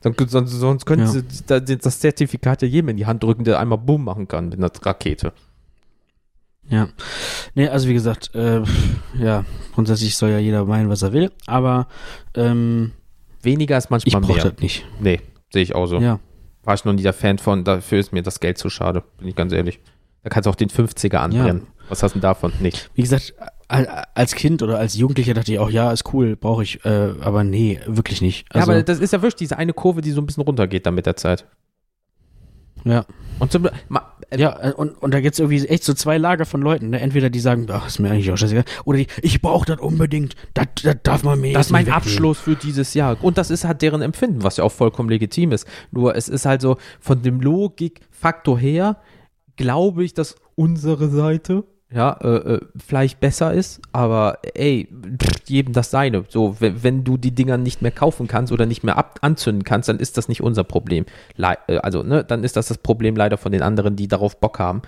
Dann, sonst, sonst könnten Ja. sie da- das Zertifikat ja jedem in die Hand drücken, der einmal Bumm machen kann mit einer Rakete. Ja. Nee, also wie gesagt, äh, ja, grundsätzlich soll ja jeder meinen, was er will, aber ähm, Weniger ist ich manchmal brauche mehr. das nicht. Nee, sehe ich auch so. Ja. War ich noch nie der Fan von, dafür ist mir das Geld zu schade, bin ich ganz ehrlich. Da kannst du auch den 50er anbrennen. Was hast du denn davon? Nicht. Wie gesagt, als Kind oder als Jugendlicher dachte ich auch, ja, ist cool, brauche ich, äh, aber nee, wirklich nicht. Ja, Also, aber das ist ja wirklich diese eine Kurve, die so ein bisschen runtergeht dann mit der Zeit. ja. Und zum, ma, äh, Ja, äh, und, und da gibt es irgendwie echt so zwei Lager von Leuten. Ne? Entweder die sagen, ach, ist mir eigentlich auch scheißegal. Oder die, ich brauche das unbedingt. Das, das darf man mir Das ist mein wegnehmen. Abschluss für dieses Jahr. Und das ist halt deren Empfinden, was ja auch vollkommen legitim ist. Nur es ist halt so, von dem Logikfaktor her, glaube ich, dass unsere Seite ja, äh, äh, vielleicht besser ist, aber ey, pff, jedem das seine. So, wenn, wenn du die Dinger nicht mehr kaufen kannst oder nicht mehr ab anzünden kannst, dann ist das nicht unser Problem. Le äh, also, ne, dann ist das das Problem leider von den anderen, die darauf Bock haben.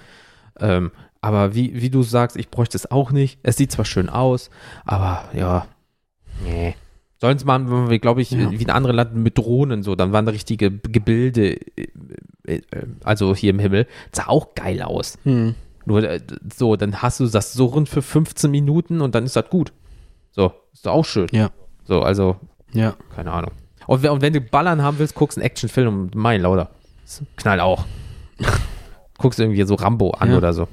Ähm, aber wie, wie du sagst, ich bräuchte es auch nicht. Es sieht zwar schön aus, aber ja, nee. Sollen es machen, wir, glaube ich, Ja. wie in anderen Ländern mit Drohnen so, dann waren da richtige Gebilde, äh, also hier im Himmel, sah auch geil aus. Hm. Nur äh, so, dann hast du das Surren für 15 Minuten und dann ist das gut. So, ist doch auch schön. Ja. So, also, Ja. keine Ahnung. Und, wenn- und wenn du Ballern haben willst, guckst einen Actionfilm und mein lauter. Knall auch. guckst irgendwie so Rambo an Ja. oder so.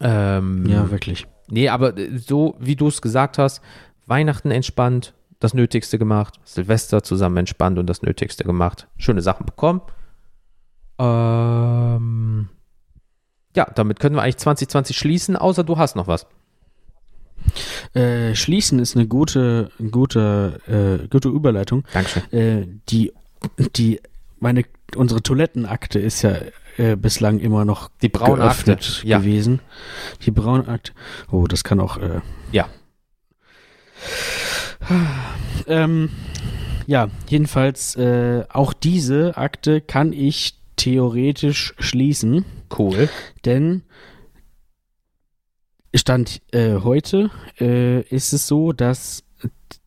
Ähm, Ja, wirklich. Nee, aber äh, so wie du es gesagt hast, Weihnachten entspannt, das Nötigste gemacht, Silvester zusammen entspannt und das Nötigste gemacht. Schöne Sachen bekommen. Ähm, ja, damit können wir eigentlich 2020 schließen, außer du hast noch was. Äh, schließen ist eine gute, gute, äh, gute Überleitung. Dankeschön. Äh, die, die, meine unsere Toilettenakte ist ja äh, bislang immer noch Die braune Akte. geöffnet Ja. gewesen. Die braune Akte. Oh, das kann auch. Äh, Ja. ähm, ja, jedenfalls äh, auch diese Akte kann ich theoretisch schließen, Cool. denn Stand äh, heute äh, ist es so, dass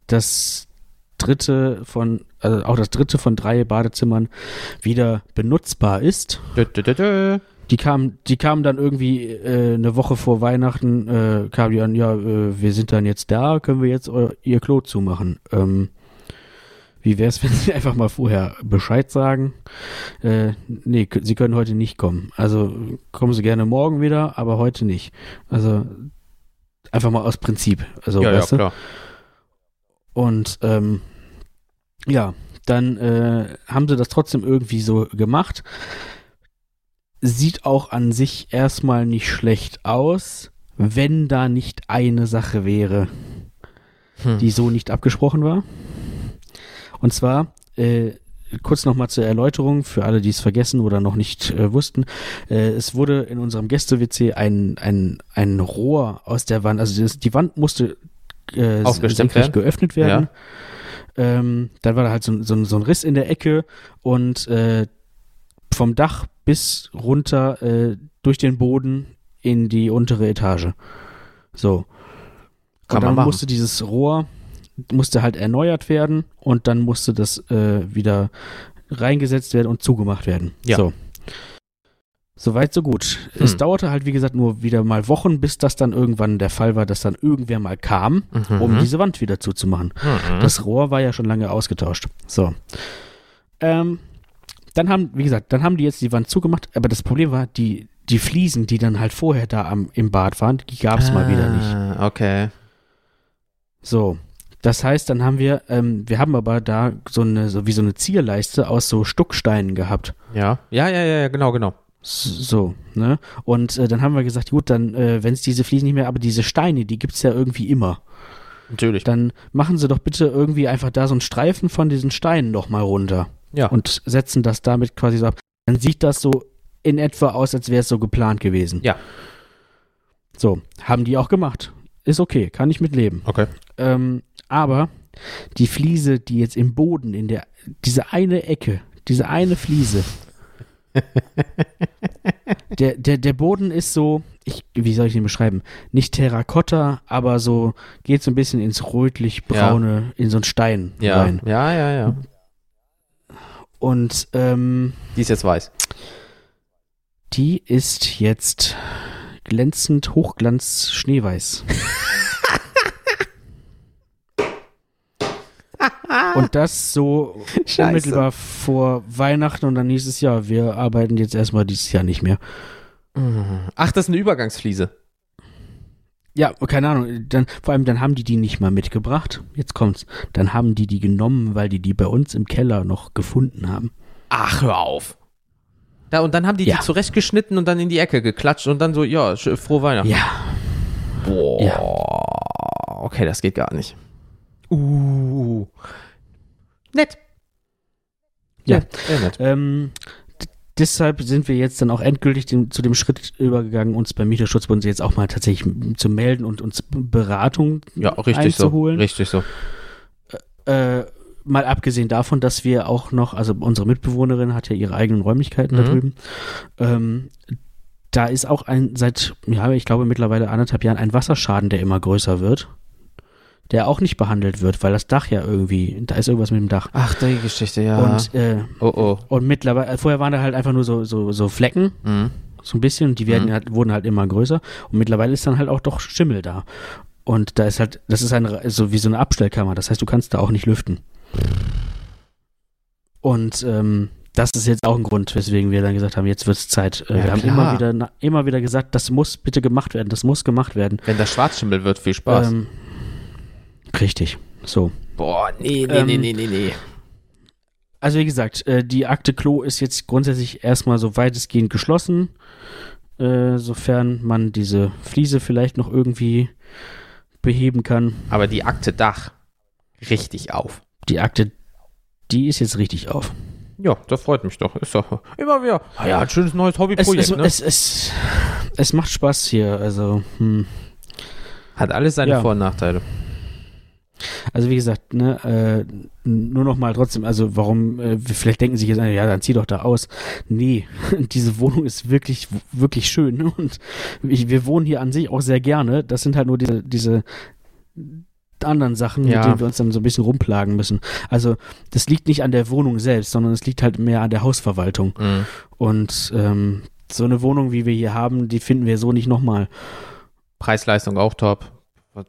das dritte von, also auch das dritte von drei Badezimmern wieder benutzbar ist. Dö, dö, dö. Die kamen, die kamen dann irgendwie äh, eine Woche vor Weihnachten, äh, kamen die an, ja, äh, wir sind dann jetzt da, können wir jetzt eu ihr Klo zumachen. Ähm, wie wäre es, wenn Sie einfach mal vorher Bescheid sagen? Äh, nee, Sie können heute nicht kommen. Also kommen Sie gerne morgen wieder, aber heute nicht. Also einfach mal aus Prinzip. Also, ja, ja, weißt du? klar. Und ähm, ja, dann äh, haben sie das trotzdem irgendwie so gemacht. Sieht auch an sich erstmal nicht schlecht aus, wenn da nicht eine Sache wäre, Hm. die so nicht abgesprochen war. Und zwar, äh, kurz nochmal zur Erläuterung für alle, die es vergessen oder noch nicht äh, wussten. Äh, es wurde in unserem Gäste-WC ein, ein, ein Rohr aus der Wand, also das, die Wand musste äh, senkrecht werden? geöffnet werden. Ähm, dann war da halt so, ein- so, ein- so ein Riss in der Ecke und äh, vom Dach bis runter äh, durch den Boden in die untere Etage. So. Kann und man dann musste dieses Rohr musste halt erneuert werden und dann musste das äh, wieder reingesetzt werden und zugemacht werden. Ja. So. Soweit, so gut. Es Hm. dauerte halt, wie gesagt, nur wieder mal Wochen, bis das dann irgendwann der Fall war, dass dann irgendwer mal kam, Mhm. um diese Wand wieder zuzumachen. Mhm. Das Rohr war ja schon lange ausgetauscht. So. Ähm, dann haben, wie gesagt, dann haben die jetzt die Wand zugemacht, aber das Problem war, die, die Fliesen, die dann halt vorher da am, im Bad waren, die gab es mal wieder nicht. Ah, Okay. So. Das heißt, dann haben wir, ähm, wir haben aber da so eine, so wie so eine Zierleiste aus so Stucksteinen gehabt. Ja. Ja, ja, ja, ja, genau, genau. So, ne? Und äh, dann haben wir gesagt, gut, dann, äh, wenn es diese Fliesen nicht mehr, aber diese Steine, die gibt's ja irgendwie immer. Natürlich. Dann machen sie doch bitte irgendwie einfach da so einen Streifen von diesen Steinen noch mal runter. Ja. und setzen das damit quasi so ab. Dann sieht das so in etwa aus, als wäre es so geplant gewesen. Ja. So, haben die auch gemacht. Ist okay, kann ich mit leben. Okay. Ähm, aber die Fliese, die jetzt im Boden, in der, diese eine Ecke, diese eine Fliese, der, der, der Boden ist so, ich, wie soll ich den beschreiben? Nicht Terrakotta, aber so, geht so ein bisschen ins rötlich-braune, in so einen Stein Ja. rein. Ja, ja, ja. Und ähm, Die ist jetzt weiß. Die ist jetzt glänzend hochglanz schneeweiß. und das so Scheiße. unmittelbar vor Weihnachten und dann hieß es ja, wir arbeiten jetzt erstmal dieses Jahr nicht mehr. Ach, das ist eine Übergangsfliese. Ja, keine Ahnung, dann, vor allem dann haben die die nicht mal mitgebracht. Jetzt kommt's. Dann haben die die genommen, weil die die bei uns im Keller noch gefunden haben. Ach, hör auf. Ja, und dann haben die Ja. die zurechtgeschnitten und dann in die Ecke geklatscht und dann so, ja, frohe Weihnachten. Ja, Boah. Ja. Okay, das geht gar nicht. Uh. Nett. Ja. Nett, Sehr nett. Ähm, deshalb sind wir jetzt dann auch endgültig dem, zu dem Schritt übergegangen, uns beim Mieterschutzbund jetzt auch mal tatsächlich zu melden und uns Beratung Ja, richtig so. einzuholen. Richtig so. Äh, mal abgesehen davon, dass wir auch noch, also unsere Mitbewohnerin hat ja ihre eigenen Räumlichkeiten da Mhm. drüben. Ähm, da ist auch ein, seit, ja, ich glaube mittlerweile anderthalb Jahren ein Wasserschaden, der immer größer wird. Der auch nicht behandelt wird, weil das Dach ja irgendwie, da ist irgendwas mit dem Dach. Ach, die Geschichte, ja. Und, äh, oh, oh. und mittlerweile, vorher waren da halt einfach nur so, so, so Flecken, Mhm. so ein bisschen, und die werden Mhm. halt, wurden halt immer größer. Und mittlerweile ist dann halt auch doch Schimmel da. Und da ist halt, das ist ein, so wie so eine Abstellkammer. Das heißt, du kannst da auch nicht lüften. Und ähm, das ist jetzt auch ein Grund, weswegen wir dann gesagt haben, jetzt wird es Zeit. Äh, Ja, wir haben immer wieder, na, immer wieder gesagt, das muss bitte gemacht werden, das muss gemacht werden. Wenn das Schwarzschimmel wird, viel Spaß. Ähm, richtig. So. Boah, nee, nee, ähm, nee, nee, nee, nee. Also wie gesagt, äh, die Akte Klo ist jetzt grundsätzlich erstmal so weitestgehend geschlossen, äh, sofern man diese Fliese vielleicht noch irgendwie beheben kann. Aber die Akte Dach richtig auf. Die Akte, die ist jetzt richtig auf. Ja, das freut mich doch. Ist doch immer wieder. Ah ja, ein schönes neues Es, Hobbyprojekt. es, ne? es, es, es macht Spaß hier. Also, hm. Hat alles seine Ja. Vor- und Nachteile. also wie gesagt, ne, äh, nur noch mal trotzdem, also warum, äh, vielleicht denken sich jetzt, ja, dann zieh doch da aus. Nee, diese Wohnung ist wirklich, wirklich schön. Und ich, wir wohnen hier an sich auch sehr gerne. Das sind halt nur diese, diese anderen Sachen, Ja. mit denen wir uns dann so ein bisschen rumplagen müssen. Also das liegt nicht an der Wohnung selbst, sondern es liegt halt mehr an der Hausverwaltung. Mhm. Und ähm, so eine Wohnung, wie wir hier haben, die finden wir so nicht nochmal. Preis-Leistung auch top.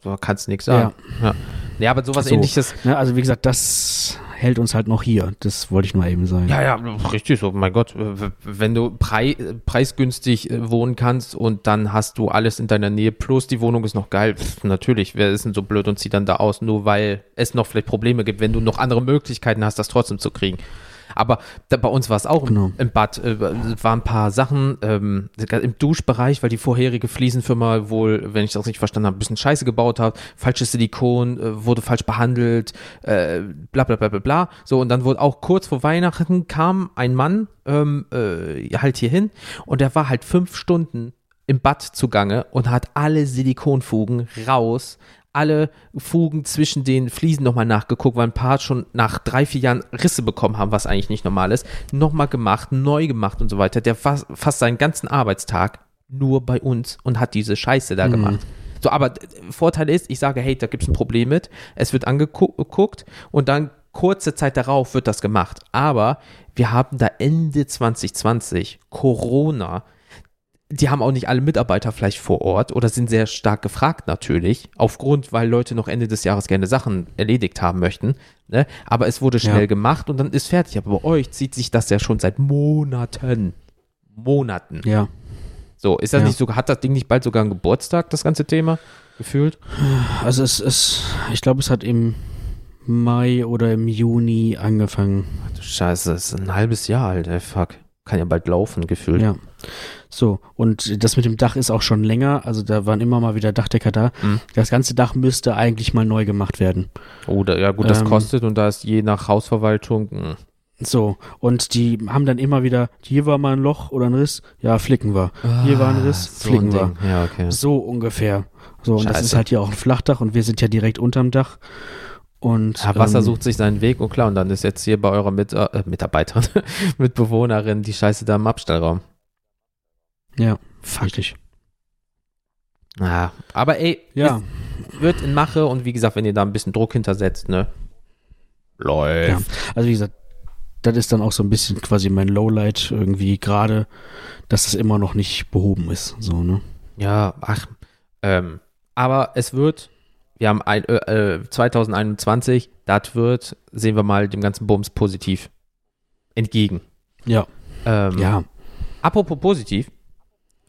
Da kannst nichts sagen. Ja. ja. aber sowas So. ähnliches. Ne? Also wie gesagt, das hält uns halt noch hier. Das wollte ich nur eben sagen. Ja, ja, richtig so. Mein Gott, wenn du prei preisgünstig äh, wohnen kannst und dann hast du alles in deiner Nähe, plus die Wohnung ist noch geil, pff, natürlich, wer ist denn so blöd und zieht dann da aus, nur weil es noch vielleicht Probleme gibt, wenn du noch andere Möglichkeiten hast, das trotzdem zu kriegen. Aber da, bei uns war es auch im, Genau. im Bad, äh, waren ein paar Sachen ähm, im Duschbereich, weil die vorherige Fliesenfirma wohl, wenn ich das richtig verstanden habe, ein bisschen Scheiße gebaut hat. Falsches Silikon, äh, wurde falsch behandelt, äh, bla bla bla bla bla. So, und dann wurde auch kurz vor Weihnachten kam ein Mann ähm, äh, halt hier hin und der war halt fünf Stunden im Bad zugange und hat alle Silikonfugen raus, alle Fugen zwischen den Fliesen nochmal nachgeguckt, weil ein paar schon nach drei, vier Jahren Risse bekommen haben, was eigentlich nicht normal ist, nochmal gemacht, neu gemacht und so weiter. Der fast, fast seinen ganzen Arbeitstag nur bei uns und hat diese Scheiße da gemacht. So, aber d- Vorteil ist, ich sage, hey, da gibt es ein Problem mit. Es wird angeguckt und dann kurze Zeit darauf wird das gemacht. Aber wir haben da Ende 2020 Corona. Die haben auch nicht alle Mitarbeiter vielleicht vor Ort oder sind sehr stark gefragt natürlich, aufgrund, weil Leute noch Ende des Jahres gerne Sachen erledigt haben möchten. Ne? Aber es wurde schnell Ja. gemacht und dann ist fertig. Aber bei euch zieht sich das ja schon seit Monaten. Monaten. Ja. So, ist das Ja. nicht sogar, hat das Ding nicht bald sogar einen Geburtstag, das ganze Thema? Gefühlt? Also es ist, ich glaube, es hat im Mai oder im Juni angefangen. Ach du Scheiße, das ist ein halbes Jahr alt, ey, fuck. Kann ja bald laufen, gefühlt. Ja. So, und das mit dem Dach ist auch schon länger. Also da waren immer mal wieder Dachdecker da. Mhm. Das ganze Dach müsste eigentlich mal neu gemacht werden. Oder, ja gut, das Ähm. kostet und da ist je nach Hausverwaltung, mh, So, und die haben dann immer wieder, hier war mal ein Loch oder ein Riss, ja, flicken wir. Hier war ein Riss, Ah, so flicken wir. Ja, okay. So ungefähr. So, und das Scheiße. ist halt hier auch ein Flachdach und wir sind ja direkt unterm Dach. Und Ja, Wasser ähm, sucht sich seinen Weg und klar, und dann ist jetzt hier bei eurer Mit äh, Mitarbeiterin, Mitbewohnerin die Scheiße da im Abstellraum. Ja, Fuck. richtig. Ja, aber ey, Ja, wird in Mache und wie gesagt, wenn ihr da ein bisschen Druck hintersetzt, ne? Läuft. Ja. also wie gesagt, das ist dann auch so ein bisschen quasi mein Lowlight irgendwie gerade, dass es immer noch nicht behoben ist. So, ne? Ja, ach, ähm, aber es wird, wir haben ein, äh, äh, 2021, das wird, sehen wir mal dem ganzen Bums positiv entgegen. Ja, Ähm, ja. Apropos positiv,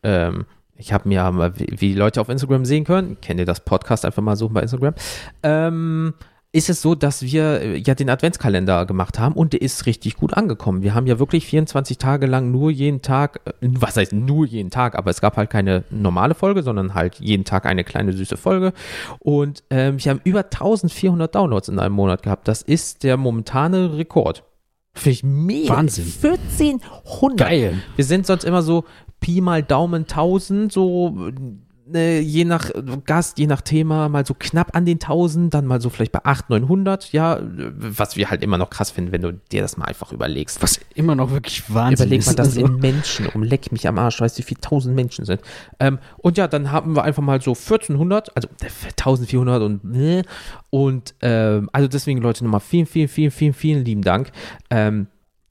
ähm, ich habe mir, wie die Leute auf Instagram sehen können, kennt ihr das Podcast einfach mal suchen bei Instagram, ähm, ist es so, dass wir äh, ja den Adventskalender gemacht haben und der ist richtig gut angekommen. Wir haben ja wirklich 24 Tage lang nur jeden Tag, äh, was heißt nur jeden Tag, aber es gab halt keine normale Folge, sondern halt jeden Tag eine kleine süße Folge und ähm, wir haben über 1400 Downloads in einem Monat gehabt. Das ist der momentane Rekord. Finde ich mega. Wahnsinn. 1400. Geil. Wir sind sonst immer so Pi mal Daumen 1000, so äh, je nach Gast, je nach Thema mal so knapp an den 1000, dann mal so vielleicht bei 800, 900, ja, äh, was wir halt immer noch krass finden, wenn du dir das mal einfach überlegst. Was immer noch wirklich Wahnsinn Überleg ist. mal das also. in Menschen, um leck mich am Arsch, weißt du, wie viele tausend Menschen sind. Ähm, und ja, dann haben wir einfach mal so 1400, also äh, 1400 und ne, und ähm, also deswegen Leute nochmal vielen, vielen, vielen, vielen, vielen lieben Dank. Ähm,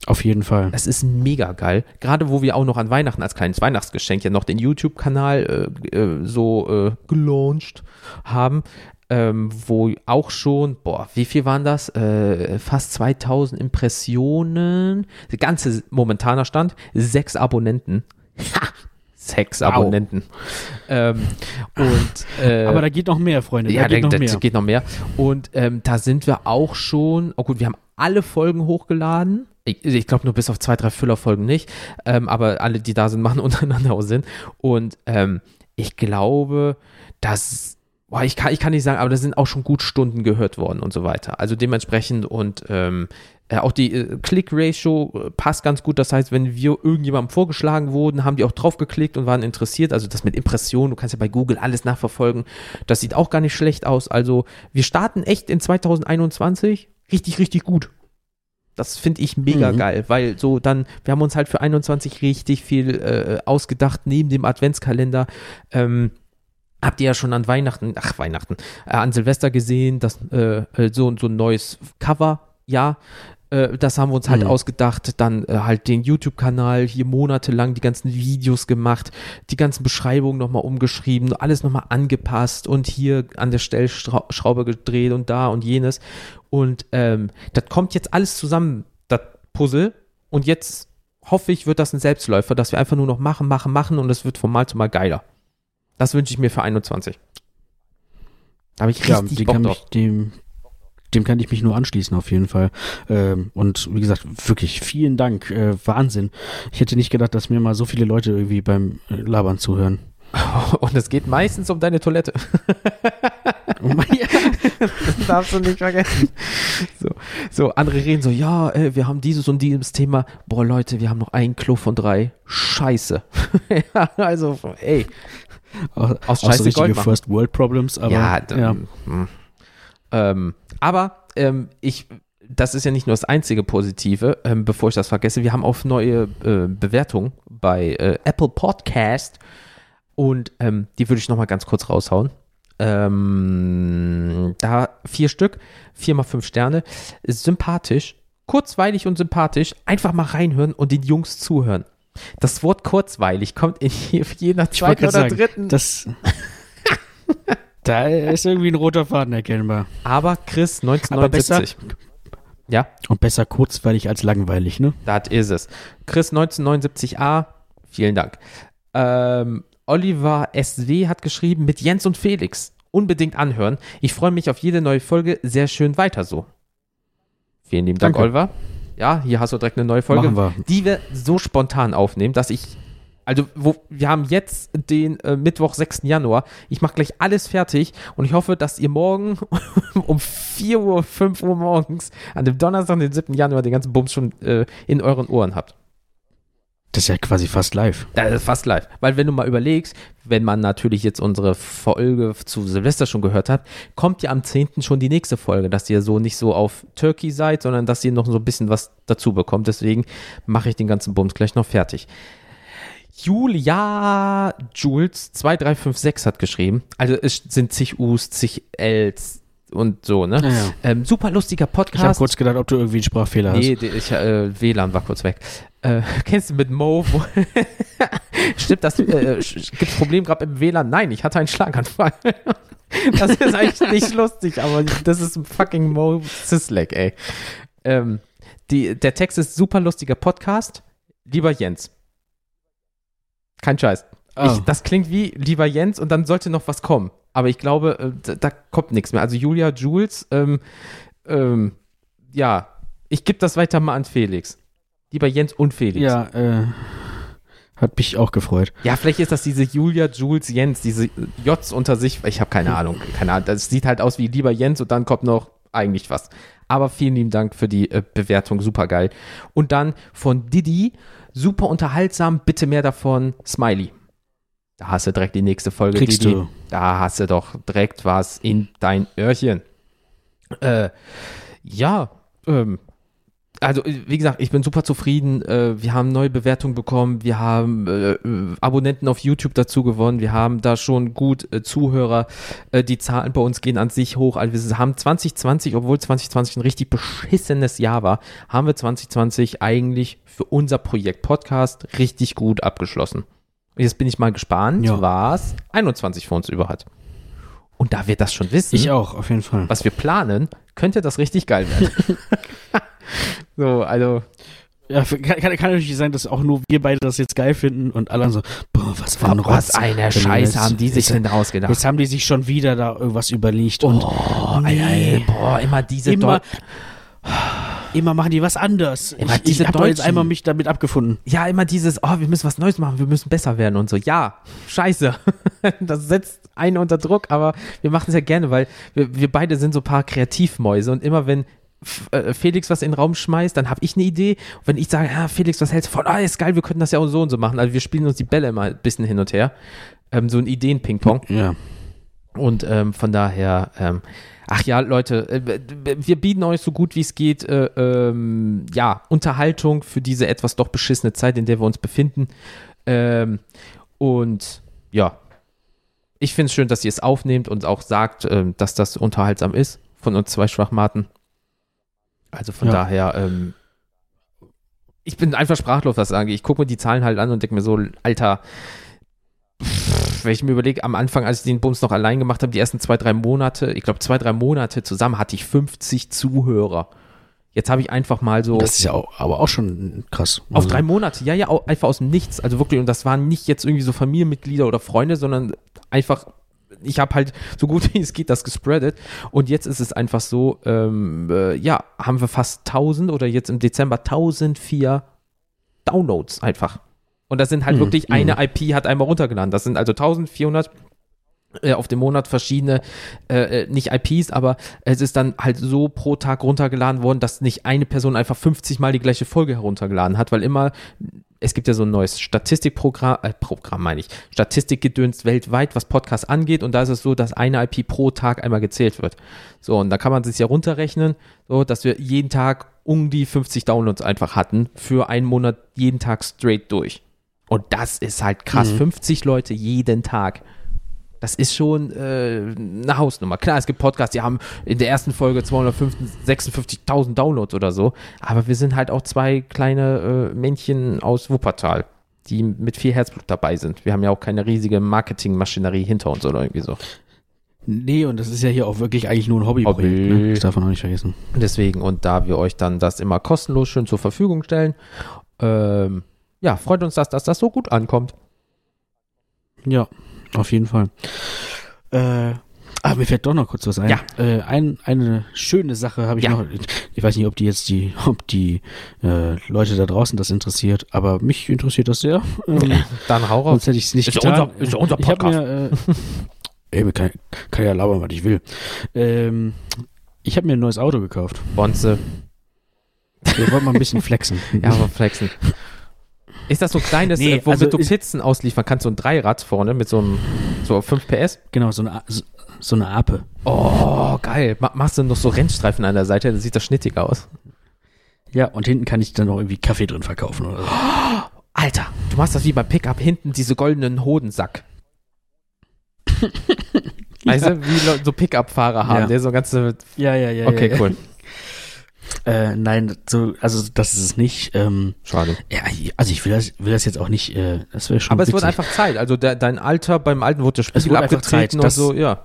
Auf jeden Fall. es ist mega geil. Gerade wo wir auch noch an Weihnachten als kleines Weihnachtsgeschenk ja noch den YouTube-Kanal äh, äh, so äh, gelauncht haben, ähm, wo auch schon, boah, wie viel waren das? Äh, fast 2000 Impressionen. Der ganze momentaner Stand, sechs Abonnenten. Ha! Sechs Wow. Abonnenten. Ähm, und, äh, Aber da geht noch mehr, Freunde. ja, da geht da, noch mehr. geht noch mehr. Und ähm, da sind wir auch schon, oh gut, wir haben alle Folgen hochgeladen. Ich, ich glaube nur bis auf zwei, drei Füllerfolgen nicht. Ähm, aber alle, die da sind, machen untereinander auch Sinn. Und ähm, ich glaube, dass, boah, ich kann, ich kann nicht sagen, aber da sind auch schon gut Stunden gehört worden und so weiter. Also dementsprechend und ähm, Äh, auch die äh, Click-Ratio äh, passt ganz gut. Das heißt, wenn wir irgendjemandem vorgeschlagen wurden, haben die auch drauf geklickt und waren interessiert. Also das mit Impressionen, du kannst ja bei Google alles nachverfolgen. Das sieht auch gar nicht schlecht aus. Also wir starten echt in 2021 richtig, richtig gut. Das finde ich mega mhm. geil, weil so dann, wir haben uns halt für 21 richtig viel äh, ausgedacht, neben dem Adventskalender. Ähm, habt ihr ja schon an Weihnachten, ach Weihnachten, äh, an Silvester gesehen, dass äh, äh, so, so ein neues Cover, ja, äh, das haben wir uns halt mhm. ausgedacht, dann äh, halt den YouTube-Kanal hier monatelang die ganzen Videos gemacht, die ganzen Beschreibungen nochmal umgeschrieben, alles nochmal angepasst und hier an der Stellschraube gedreht und da und jenes. Und ähm, das kommt jetzt alles zusammen, das Puzzle. Und jetzt hoffe ich, wird das ein Selbstläufer, dass wir einfach nur noch machen, machen, machen und es wird von Mal zu Mal geiler. Das wünsche ich mir für 21. Da habe ich richtig ja, Bock drauf. dem, dem kann ich mich nur anschließen, auf jeden Fall. Ähm, und wie gesagt, wirklich vielen Dank. Äh, Wahnsinn. Ich hätte nicht gedacht, dass mir mal so viele Leute irgendwie beim äh, Labern zuhören. Und es geht meistens um deine Toilette. das darfst du nicht vergessen. So, so, andere reden so, ja, äh, wir haben dieses und dieses Thema. Boah, Leute, wir haben noch ein Klo von drei. Scheiße. ja, also, ey. Aus Scheiße so Gold First World Problems, aber. Ja, ja. Hm. Ähm, aber ähm, ich, das ist ja nicht nur das einzige Positive, ähm, bevor ich das vergesse. Wir haben auch neue äh, Bewertungen bei äh, Apple Podcast und ähm, die würde ich nochmal ganz kurz raushauen. Ähm, da vier Stück, vier mal fünf Sterne, ist sympathisch, kurzweilig und sympathisch. Einfach mal reinhören und den Jungs zuhören. Das Wort kurzweilig kommt in jeder zweiten oder sagen, dritten. Das Da ist irgendwie ein roter Faden erkennbar. Aber Chris 1979. Aber besser, ja. Und besser kurzweilig als langweilig, ne? Das ist es. Chris 1979a, vielen Dank. Ähm, Oliver SW hat geschrieben mit Jens und Felix. Unbedingt anhören. Ich freue mich auf jede neue Folge. Sehr schön weiter so. Vielen lieben Dank, Danke. Oliver. Ja, hier hast du direkt eine neue Folge, wir. die wir so spontan aufnehmen, dass ich also wo, wir haben jetzt den äh, Mittwoch, 6. Januar. Ich mache gleich alles fertig und ich hoffe, dass ihr morgen um 4 Uhr, 5 Uhr morgens an dem Donnerstag, den 7. Januar, den ganzen Bums schon äh, in euren Ohren habt. Das ist ja quasi fast live. Das ist fast live. Weil wenn du mal überlegst, wenn man natürlich jetzt unsere Folge zu Silvester schon gehört hat, kommt ja am 10. schon die nächste Folge, dass ihr so nicht so auf Turkey seid, sondern dass ihr noch so ein bisschen was dazu bekommt. Deswegen mache ich den ganzen Bums gleich noch fertig. Julia Jules 2356 hat geschrieben. Also es sind zig U's, zig L's und so, ne? Ja, ja. Ähm, super lustiger Podcast. Ich habe kurz gedacht, ob du irgendwie einen Sprachfehler nee, hast. Nee, ich, äh, WLAN war kurz weg. Äh, kennst du mit Mo? Stimmt, das äh, gibt Problem gerade im WLAN? Nein, ich hatte einen Schlaganfall. das ist eigentlich nicht lustig, aber das ist ein fucking Mo Sislek, ey. Ähm, die, der Text ist super lustiger Podcast. Lieber Jens, kein Scheiß. Oh. Ich, das klingt wie lieber Jens und dann sollte noch was kommen. Aber ich glaube, äh, da, da kommt nichts mehr. Also Julia Jules, ähm, ähm, ja, ich gebe das weiter mal an Felix. Lieber Jens und Felix. Ja, äh, hat mich auch gefreut. Ja, vielleicht ist das diese Julia Jules Jens, diese Js unter sich. Ich habe keine Ahnung. Keine Ahnung. Das sieht halt aus wie lieber Jens und dann kommt noch eigentlich was. Aber vielen lieben Dank für die äh, Bewertung, super geil. Und dann von Didi, super unterhaltsam, bitte mehr davon, Smiley. Da hast du direkt die nächste Folge, Kriegst Didi. Du. Da hast du doch direkt was in dein Öhrchen. Äh, ja, ähm, also wie gesagt, ich bin super zufrieden. Äh, wir haben neue Bewertungen bekommen, wir haben äh, Abonnenten auf YouTube dazu gewonnen, wir haben da schon gut äh, Zuhörer. Äh, die Zahlen bei uns gehen an sich hoch. Also wir haben 2020, obwohl 2020 ein richtig beschissenes Jahr war, haben wir 2020 eigentlich für unser Projekt Podcast richtig gut abgeschlossen. Jetzt bin ich mal gespannt, ja. was 21 für uns über hat. Und da wir das schon wissen, ich auch, auf jeden Fall. Was wir planen, könnte das richtig geil werden. so, also. Ja, kann, kann, kann, natürlich sein, dass auch nur wir beide das jetzt geil finden und alle so, boah, was für ein Rotz. Was eine Scheiße haben die sich denn da ausgedacht. Jetzt haben die sich schon wieder da irgendwas überlegt und oh, nee, ey, boah, immer diese immer, immer machen die was anders. Immer ich diese ich habe jetzt einmal mich damit abgefunden. Ja, immer dieses, oh, wir müssen was Neues machen, wir müssen besser werden und so. Ja, scheiße. das setzt einen unter Druck, aber wir machen es ja gerne, weil wir, wir beide sind so ein paar Kreativmäuse und immer wenn Felix was in den Raum schmeißt, dann habe ich eine Idee. Und wenn ich sage, ja, Felix, was hältst du von? Ah, ist geil, wir könnten das ja auch so und so machen. Also wir spielen uns die Bälle immer ein bisschen hin und her. Ähm, so ein Ideen-Ping-Pong. Ja. Und ähm, von daher, ähm, ach ja, Leute, äh, wir bieten euch so gut wie es geht, äh, ähm, ja, Unterhaltung für diese etwas doch beschissene Zeit, in der wir uns befinden. Ähm, und ja, ich finde es schön, dass ihr es aufnehmt und auch sagt, ähm, dass das unterhaltsam ist von uns zwei Schwachmaten. Also von Ja. daher, ähm, ich bin einfach sprachlos, was sage. Ich gucke mir die Zahlen halt an und denke mir so, Alter, pff, wenn ich mir überlege, am Anfang, als ich den Bums noch allein gemacht habe, die ersten zwei, drei Monate, ich glaube zwei, drei Monate zusammen, hatte ich 50 Zuhörer. Jetzt habe ich einfach mal so Das ist ja auch, aber auch schon krass. auf Also, drei Monate, ja, ja, einfach aus dem Nichts. Also wirklich, und das waren nicht jetzt irgendwie so Familienmitglieder oder Freunde, sondern einfach, ich habe halt so gut wie es geht das gespreadet. Und jetzt ist es einfach so, ähm, äh, ja, haben wir fast 1000 oder jetzt im Dezember 1004 Downloads einfach. Und das sind halt Mhm, wirklich, mhm. eine IP hat einmal runtergeladen. Das sind also 1400 äh, auf dem Monat verschiedene, äh, äh, nicht IPs, aber es ist dann halt so pro Tag runtergeladen worden, dass nicht eine Person einfach 50 Mal die gleiche Folge heruntergeladen hat, weil immer, es gibt ja so ein neues Statistikprogramm, äh, Programm meine ich, Statistikgedöns weltweit, was Podcasts angeht und da ist es so, dass eine IP pro Tag einmal gezählt wird. So, und da kann man sich ja runterrechnen, so, dass wir jeden Tag um die 50 Downloads einfach hatten, für einen Monat jeden Tag straight durch. Und das ist halt krass, Mhm. 50 Leute jeden Tag. Das ist schon äh, eine Hausnummer. Klar, es gibt Podcasts, die haben in der ersten Folge 256.000 Downloads oder so, aber wir sind halt auch zwei kleine äh, Männchen aus Wuppertal, die mit viel Herzblut dabei sind. Wir haben ja auch keine riesige Marketingmaschinerie hinter uns oder irgendwie so. Nee, und das ist ja hier auch wirklich eigentlich nur ein Hobbyprojekt. Hobby. Ne? Das darf man auch nicht vergessen. Deswegen, und da wir euch dann das immer kostenlos schön zur Verfügung stellen, ähm, ja, freut uns das, dass das so gut ankommt. Ja, auf jeden Fall. Äh, ah, mir fällt doch noch kurz was ein. Ja. Äh, ein, eine schöne Sache habe ich Ja. noch. Ich weiß nicht, ob die jetzt die, ob die äh, Leute da draußen das interessiert, aber mich interessiert das sehr. Ähm, Dann hau raus. sonst hätte ich es nicht Ist ja getan. unser- ist unser ich hab Podcast. Mir, äh, Ey, kann, kann ja labern, was ich will. Ähm, ich habe mir ein neues Auto gekauft. Bonze. Wir wollen mal ein bisschen flexen. Ja, aber flexen. Ist das so ein kleines, Nee, äh, womit also du Pizzen ausliefern kannst, so ein Dreirad vorne mit so einem, so 5 PS? Genau, so eine, so, so eine Ape. Oh, geil. Ma machst du noch so Rennstreifen an der Seite, dann sieht das schnittig aus. Ja, und hinten kann ich dann noch irgendwie Kaffee drin verkaufen oder so. Alter, du machst das wie beim Pickup, hinten diese goldenen Hodensack. Weißt du, wie so Pickup-Fahrer haben, Ja. der so ganze. Ja, ja, ja. Okay, ja, ja. cool. Äh, nein, so, also das ist es nicht. Ähm, Schade. ja, also ich will das, will das jetzt auch nicht, äh, das wäre schon Aber es witzig. wird einfach Zeit. Also der, dein Alter, beim Alten wurde der Spiegel wurde einfach abgetreten Zeit, und das- so, ja.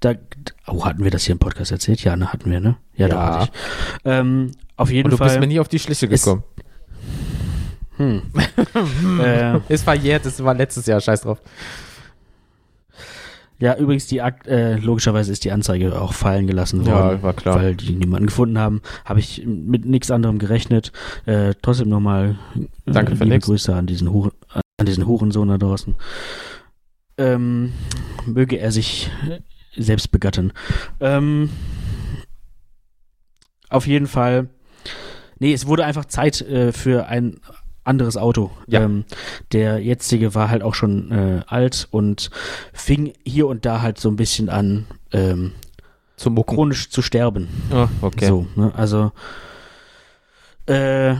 da, oh, hatten wir das hier im Podcast erzählt? Ja, ne, hatten wir, ne? Ja, da Ja. hatte ich. Ähm, auf jeden Und du Fall. bist mir nie auf die Schliche Ist- gekommen. hm. äh, Ist verjährt, es war letztes Jahr, scheiß drauf. Ja, übrigens, die Akt, äh, logischerweise ist die Anzeige auch fallen gelassen Ja, worden. war klar. Weil die niemanden gefunden haben. Habe ich mit nichts anderem gerechnet. Äh, trotzdem nochmal äh, Danke liebe nix. Grüße an diesen, Huren, an diesen Hurensohn da draußen. Ähm, möge er sich selbst begatten. Ähm, auf jeden Fall. Nee, es wurde einfach Zeit äh, für ein anderes Auto. Ja. Ähm, der jetzige war halt auch schon äh, alt und fing hier und da halt so ein bisschen an, ähm, Zum Mucken. chronisch zu sterben. Oh, okay. So, ne? Also, äh,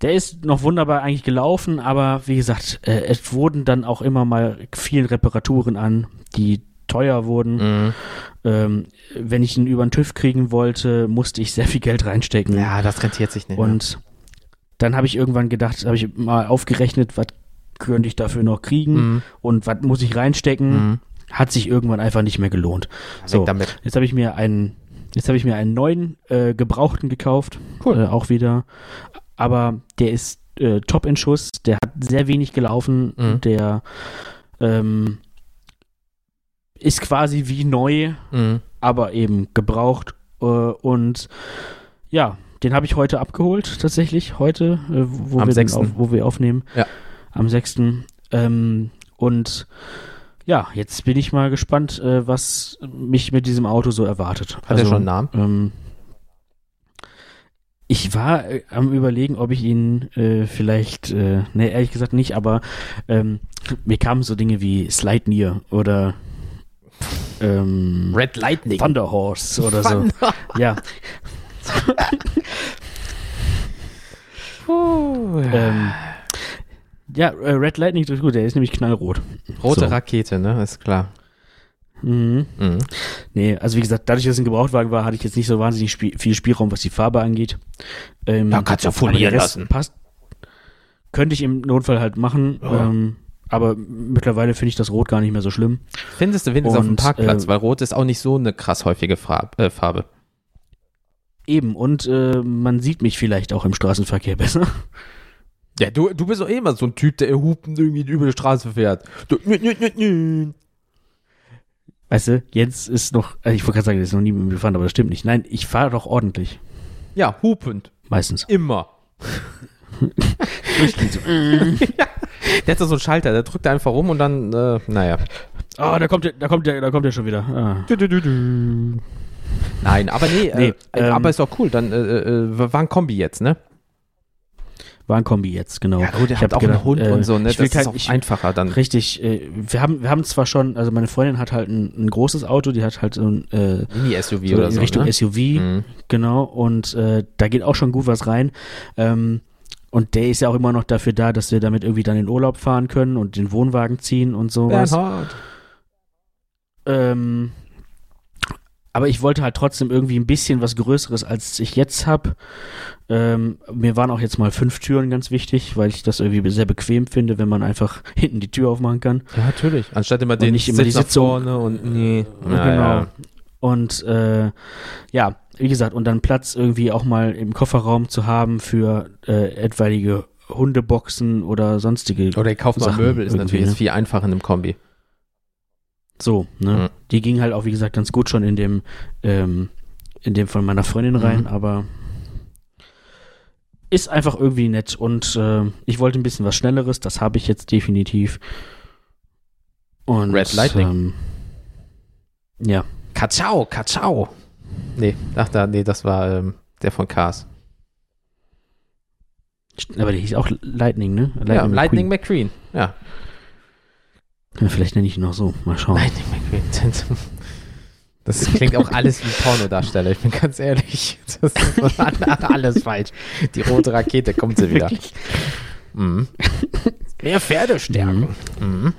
der ist noch wunderbar eigentlich gelaufen, aber wie gesagt, äh, es wurden dann auch immer mal viele Reparaturen an, die teuer wurden. Mhm. Ähm, wenn ich ihn über den TÜV kriegen wollte, musste ich sehr viel Geld reinstecken. Ja, das rentiert sich nicht. Und dann habe ich irgendwann gedacht, habe ich mal aufgerechnet, was könnte ich dafür noch kriegen mhm. und was muss ich reinstecken. Mhm. Hat sich irgendwann einfach nicht mehr gelohnt. So. Jetzt habe ich mir einen, jetzt habe ich mir einen neuen äh, gebrauchten gekauft, Cool. äh, auch wieder. Aber der ist äh, top in Schuss, der hat sehr wenig gelaufen, Mhm. der ähm, ist quasi wie neu, Mhm. aber eben gebraucht äh, und ja, den habe ich heute abgeholt tatsächlich heute, äh, wo, Am wir den 6.. Auf, wo wir aufnehmen. Ja. Am 6. Ähm, und ja, jetzt bin ich mal gespannt, äh, was mich mit diesem Auto so erwartet. Hat er schon einen Namen? Ähm, Ich war äh, am überlegen, ob ich ihn äh, vielleicht, äh, ne, ehrlich gesagt nicht, aber ähm, mir kamen so Dinge wie Slide Near oder ähm, Red Lightning. Thunder Horse oder so. Ja. Ähm, ja, äh, Red Lightning ist gut, der ist nämlich knallrot. Rote So. Rakete, ne? Ist klar. Mhm. Mhm. Nee, also wie gesagt, dadurch, dass es ein Gebrauchtwagen war, hatte ich jetzt nicht so wahnsinnig spie viel Spielraum, was die Farbe angeht. Ähm, Ja, kannst du aber folieren lassen. Passt. Könnte ich im Notfall halt machen, Ja. ähm, aber mittlerweile finde ich das Rot gar nicht mehr so schlimm. Findest du wenigstens auf dem Parkplatz, äh, weil Rot ist auch nicht so eine krass häufige Farb, äh, Farbe. Eben, und äh, man sieht mich vielleicht auch im Straßenverkehr besser. Ja, du, du bist doch eh immer so ein Typ, der hupen irgendwie über die Straße fährt. Du. Weißt du, Jens ist noch, also ich wollte gerade sagen, der ist noch nie mit mir gefahren, aber das stimmt nicht. Nein, ich fahre doch ordentlich. Ja, hupend. Meistens. Immer. Durchgehend so. Der hat da so einen Schalter, der drückt einfach rum und dann, äh, naja. Oh, da kommt der, da kommt der, da kommt der schon wieder. Ah. Du, du, du, du. Nein, aber nee, Nee, äh, äh, ähm, aber ist doch cool. Dann äh, äh, war ein Kombi jetzt, ne? War ein Kombi jetzt, genau. Ja, gut, Ich hat auch einen gedacht, Hund äh, und so, ne? ich will Das kein- ist auch ich- einfacher dann. Richtig, äh, wir haben, wir haben zwar schon, also meine Freundin hat halt ein, ein großes Auto, die hat halt so ein äh, Mini-SUV so oder in so. Richtung ne? SUV, Mhm. genau, und äh, da geht auch schon gut was rein. Ähm, und der ist ja auch immer noch dafür da, dass wir damit irgendwie dann in Urlaub fahren können und den Wohnwagen ziehen und sowas. Bernhard. Ähm, aber ich wollte halt trotzdem irgendwie ein bisschen was Größeres, als ich jetzt habe. Ähm, mir waren auch jetzt mal fünf Türen ganz wichtig, weil ich das irgendwie sehr bequem finde, wenn man einfach hinten die Tür aufmachen kann. Ja, natürlich. Anstatt immer den nicht immer die Sitz nach Sitzung. vorne und nee. genau. Ja, Und äh, ja, wie gesagt, und dann Platz irgendwie auch mal im Kofferraum zu haben für äh, etwaige Hundeboxen oder sonstige. Oder ich kaufe mal Möbel, ist natürlich ne? jetzt viel einfacher in einem Kombi. So, ne? Mhm. Die ging halt auch, wie gesagt, ganz gut schon in dem, ähm, in dem von meiner Freundin rein, Mhm. aber ist einfach irgendwie nett und äh, ich wollte ein bisschen was Schnelleres, das habe ich jetzt definitiv. Und, Red Lightning. Ähm, ja, Kachau, Kachau. Nee, ach da, nee, das war ähm, der von Cars. aber der hieß auch Lightning, ne? ja, Lightning McQueen. McQueen. Ja, Ja, vielleicht nenne ich ihn auch so. Mal schauen. Lightning McQueen. Das klingt auch alles wie Pornodarsteller, ich bin ganz ehrlich. Das ist alles falsch. Die rote Rakete kommt sie wieder. Mhm. Mehr Pferdestärken. Mhm.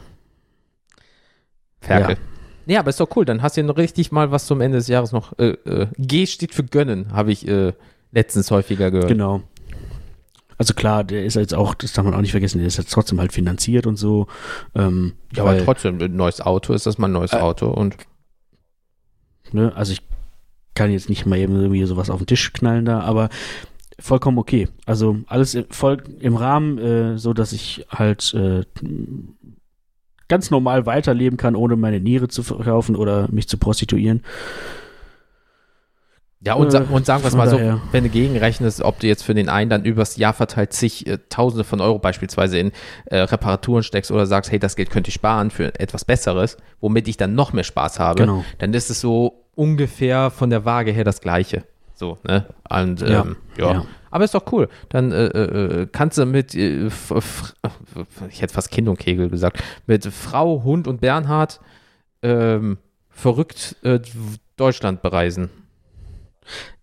Ferkel. Ja. Ja. aber ist doch cool. Dann hast du ja noch richtig mal was zum Ende des Jahres noch. Äh, äh, G steht für gönnen, habe ich äh, letztens häufiger gehört. Genau. Also klar, der ist jetzt auch, das darf man auch nicht vergessen, der ist jetzt trotzdem halt finanziert und so. Ähm, Ja, aber weil, trotzdem, ein neues Auto ist das mal ein neues Äh, Auto. Und ne, also ich kann jetzt nicht mal eben irgendwie sowas auf den Tisch knallen da, aber vollkommen okay. Also alles voll im Rahmen, äh, so dass ich halt äh, ganz normal weiterleben kann, ohne meine Niere zu verkaufen oder mich zu prostituieren. Ja, und, äh, und sagen wir es mal so, daher. wenn du gegenrechnest, ob du jetzt für den einen dann übers Jahr verteilt zig äh, Tausende von Euro beispielsweise in äh, Reparaturen steckst oder sagst, hey, das Geld könnte ich sparen für etwas Besseres, womit ich dann noch mehr Spaß habe, Genau. dann ist es so ungefähr von der Waage her das Gleiche. So, ne? Und, Ja, ähm, ja. ja. Aber ist doch cool. Dann äh, äh, kannst du mit, äh, ich hätte fast Kind und Kegel gesagt, mit Frau, Hund und Bernhard ähm, verrückt äh, Deutschland bereisen.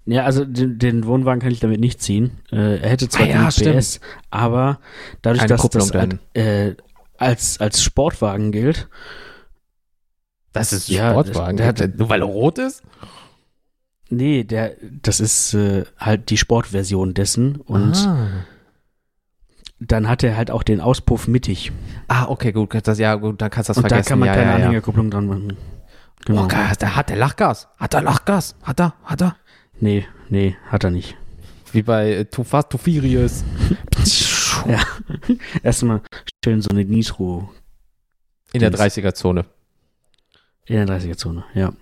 Ja, also den, den Wohnwagen kann ich damit nicht ziehen. Äh, er hätte zwar Ah ja, genug stimmt. PS, aber dadurch, Keine dass Kupplung das halt, äh, als, als Sportwagen gilt, Das ist Ja, Sportwagen. der hat- Nur weil er rot ist? nee, der, das ist äh, halt die Sportversion dessen und ah. dann hat er halt auch den Auspuff mittig. ah, okay, gut. Das, ja, gut, dann kannst du das und da vergessen. kann man ja, keine ja. Anhängerkupplung dran machen. Genau. Oh, geil, der hat der Lachgas. Hat er Lachgas? Hat er? Hat er? Nee, nee, hat er nicht. Wie bei äh, Too Fast, Too Furious. Ja. Erstmal schön so eine Nitro In der Dings. 30er-Zone. in der 30er-Zone, ja.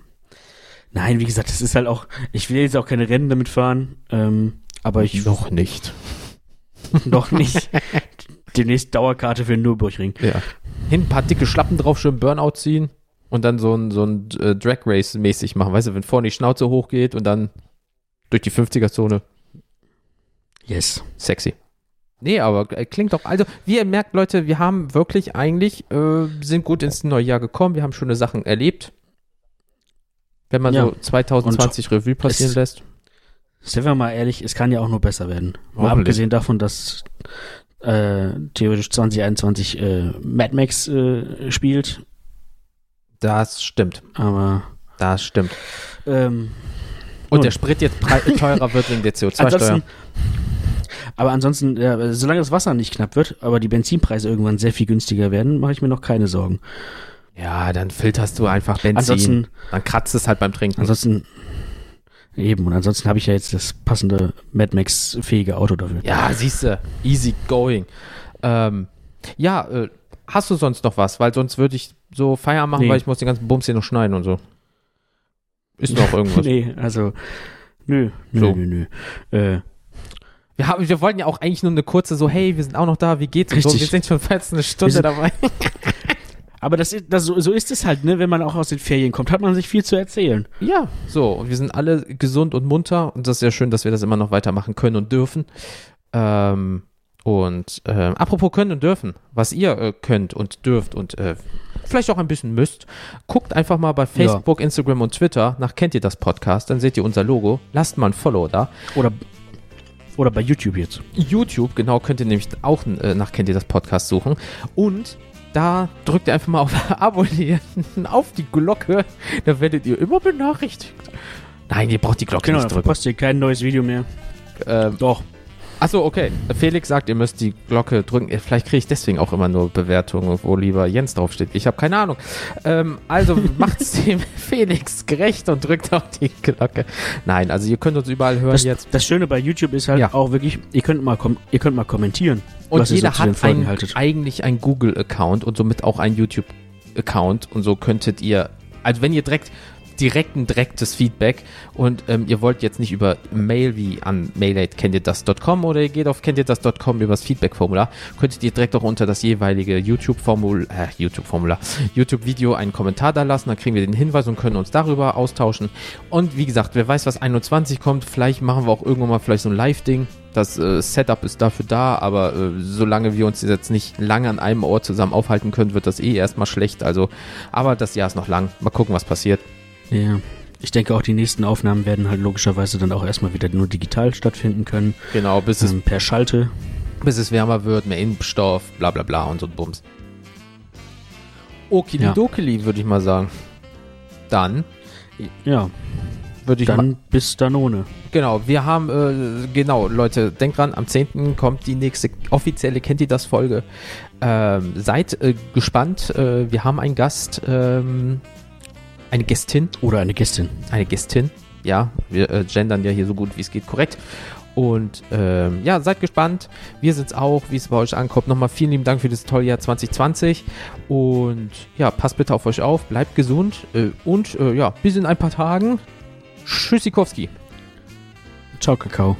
Nein, wie gesagt, das ist halt auch, ich will jetzt auch keine Rennen damit fahren, ähm, aber ich Noch nicht. noch nicht. Demnächst Dauerkarte für den Nürburgring. Ja. Hin ein paar dicke Schlappen drauf, schön Burnout ziehen und dann so ein, so ein äh, Drag Race mäßig machen. Weißt du, wenn vorne die Schnauze hochgeht und dann durch die 50er-Zone. Yes. Sexy. Nee, aber äh, klingt doch, also wie ihr merkt, Leute, wir haben wirklich eigentlich, äh, sind gut ins neue Jahr gekommen, wir haben schöne Sachen erlebt. Wenn man Ja. so 2020 Revue passieren es- lässt. Sind wir mal ehrlich, es kann ja auch nur besser werden. Mal abgesehen davon, dass äh, theoretisch 2021 äh, Mad Max äh, spielt, Das stimmt, aber das stimmt. ähm, Und Nun. der Sprit jetzt teurer wird wegen der CO2-Steuer. ansonsten, aber ansonsten, ja, solange das Wasser nicht knapp wird, aber die Benzinpreise irgendwann sehr viel günstiger werden, mache ich mir noch keine Sorgen. Ja, dann filterst du einfach Benzin. Ansonsten, dann kratzt es halt beim Trinken. ansonsten eben und ansonsten habe ich ja jetzt das passende Mad Max fähige Auto dafür. Ja, siehst du, easy going. Ähm, ja, äh, hast du sonst noch was? Weil sonst würde ich so Feierabend machen, Nee. weil ich muss den ganzen Bums hier noch schneiden und so. Ist noch irgendwas? nee, also nö, nö, So. nö, nö. Äh, wir, haben, wir wollten ja auch eigentlich nur eine kurze so, hey, wir sind auch noch da, wie geht's? Und so. Richtig. Wir sind schon fast eine Stunde sind- dabei. aber das, das so, so ist es halt, ne? Wenn man auch aus den Ferien kommt, hat man sich viel zu erzählen. Ja, so. Und wir sind alle gesund und munter. Und das ist ja schön, dass wir das immer noch weitermachen können und dürfen. Ähm, und ähm, apropos können und dürfen, was ihr äh, könnt und dürft und äh, vielleicht auch ein bisschen müsst, guckt einfach mal bei Facebook, Instagram und Twitter nach Kennt ihr das Podcast, dann seht ihr unser Logo. Lasst mal ein Follow da. Oder oder bei YouTube jetzt. YouTube, genau, könnt ihr nämlich auch äh, nach Kennt ihr das Podcast suchen. Und da drückt ihr einfach mal auf Abonnieren, auf die Glocke, da werdet ihr immer benachrichtigt. Nein, ihr braucht die Glocke Genau, nicht drücken. verpasst ihr kein neues Video mehr. Ähm, Doch. Achso, okay. Felix sagt, ihr müsst die Glocke drücken. Vielleicht kriege ich deswegen auch immer nur Bewertungen, wo lieber Jens draufsteht. Ich habe keine Ahnung. Ähm, also macht's dem Felix gerecht und drückt auf die Glocke. Nein, also ihr könnt uns überall hören Das, jetzt. das Schöne bei YouTube ist halt Ja. auch wirklich, ihr könnt mal ihr könnt mal kommentieren. Und jeder so hat ein, eigentlich einen Google-Account und somit auch einen YouTube-Account. Und so könntet ihr, also wenn ihr direkt direkt ein direktes Feedback und ähm, ihr wollt jetzt nicht über Mail wie an mail.kenntierdas.com oder ihr geht auf kenntierdas.com übers Feedback-Formular, könntet ihr direkt auch unter das jeweilige YouTube-Formular, äh, YouTube-Formular, YouTube-Video einen Kommentar da lassen, dann kriegen wir den Hinweis und können uns darüber austauschen. Und wie gesagt, wer weiß, was 21 kommt, vielleicht machen wir auch irgendwann mal vielleicht so ein Live-Ding. Das äh, Setup ist dafür da, aber äh, solange wir uns jetzt nicht lange an einem Ort zusammen aufhalten können, wird das eh erstmal schlecht. Also, aber das Jahr ist noch lang. Mal gucken, was passiert. Ja. Ich denke auch, die nächsten Aufnahmen werden halt logischerweise dann auch erstmal wieder nur digital stattfinden können. Genau, bis es, Ähm, per Schalte. bis es wärmer wird, mehr Impfstoff, bla bla bla und so ein Bums. Okilidokili, würde ich mal sagen. Dann Ja, würde ich mal. dann bis Danone. Genau, wir haben, äh, genau, Leute, denkt dran, am 10. kommt die nächste offizielle Kennt ihr das Folge. Ähm, seid äh, gespannt, äh, wir haben einen Gast, ähm, eine Gästin, Oder eine Gästin. eine Gästin, ja, wir äh, gendern ja hier so gut wie es geht korrekt. Und ähm, ja, seid gespannt. Wir sind's auch, wie es bei euch ankommt. Nochmal vielen lieben Dank für das tolle Jahr 2020. Und ja, passt bitte auf euch auf, bleibt gesund. Äh, und äh, ja, bis in ein paar Tagen. Tschüssikowski. Ciao, Kakao.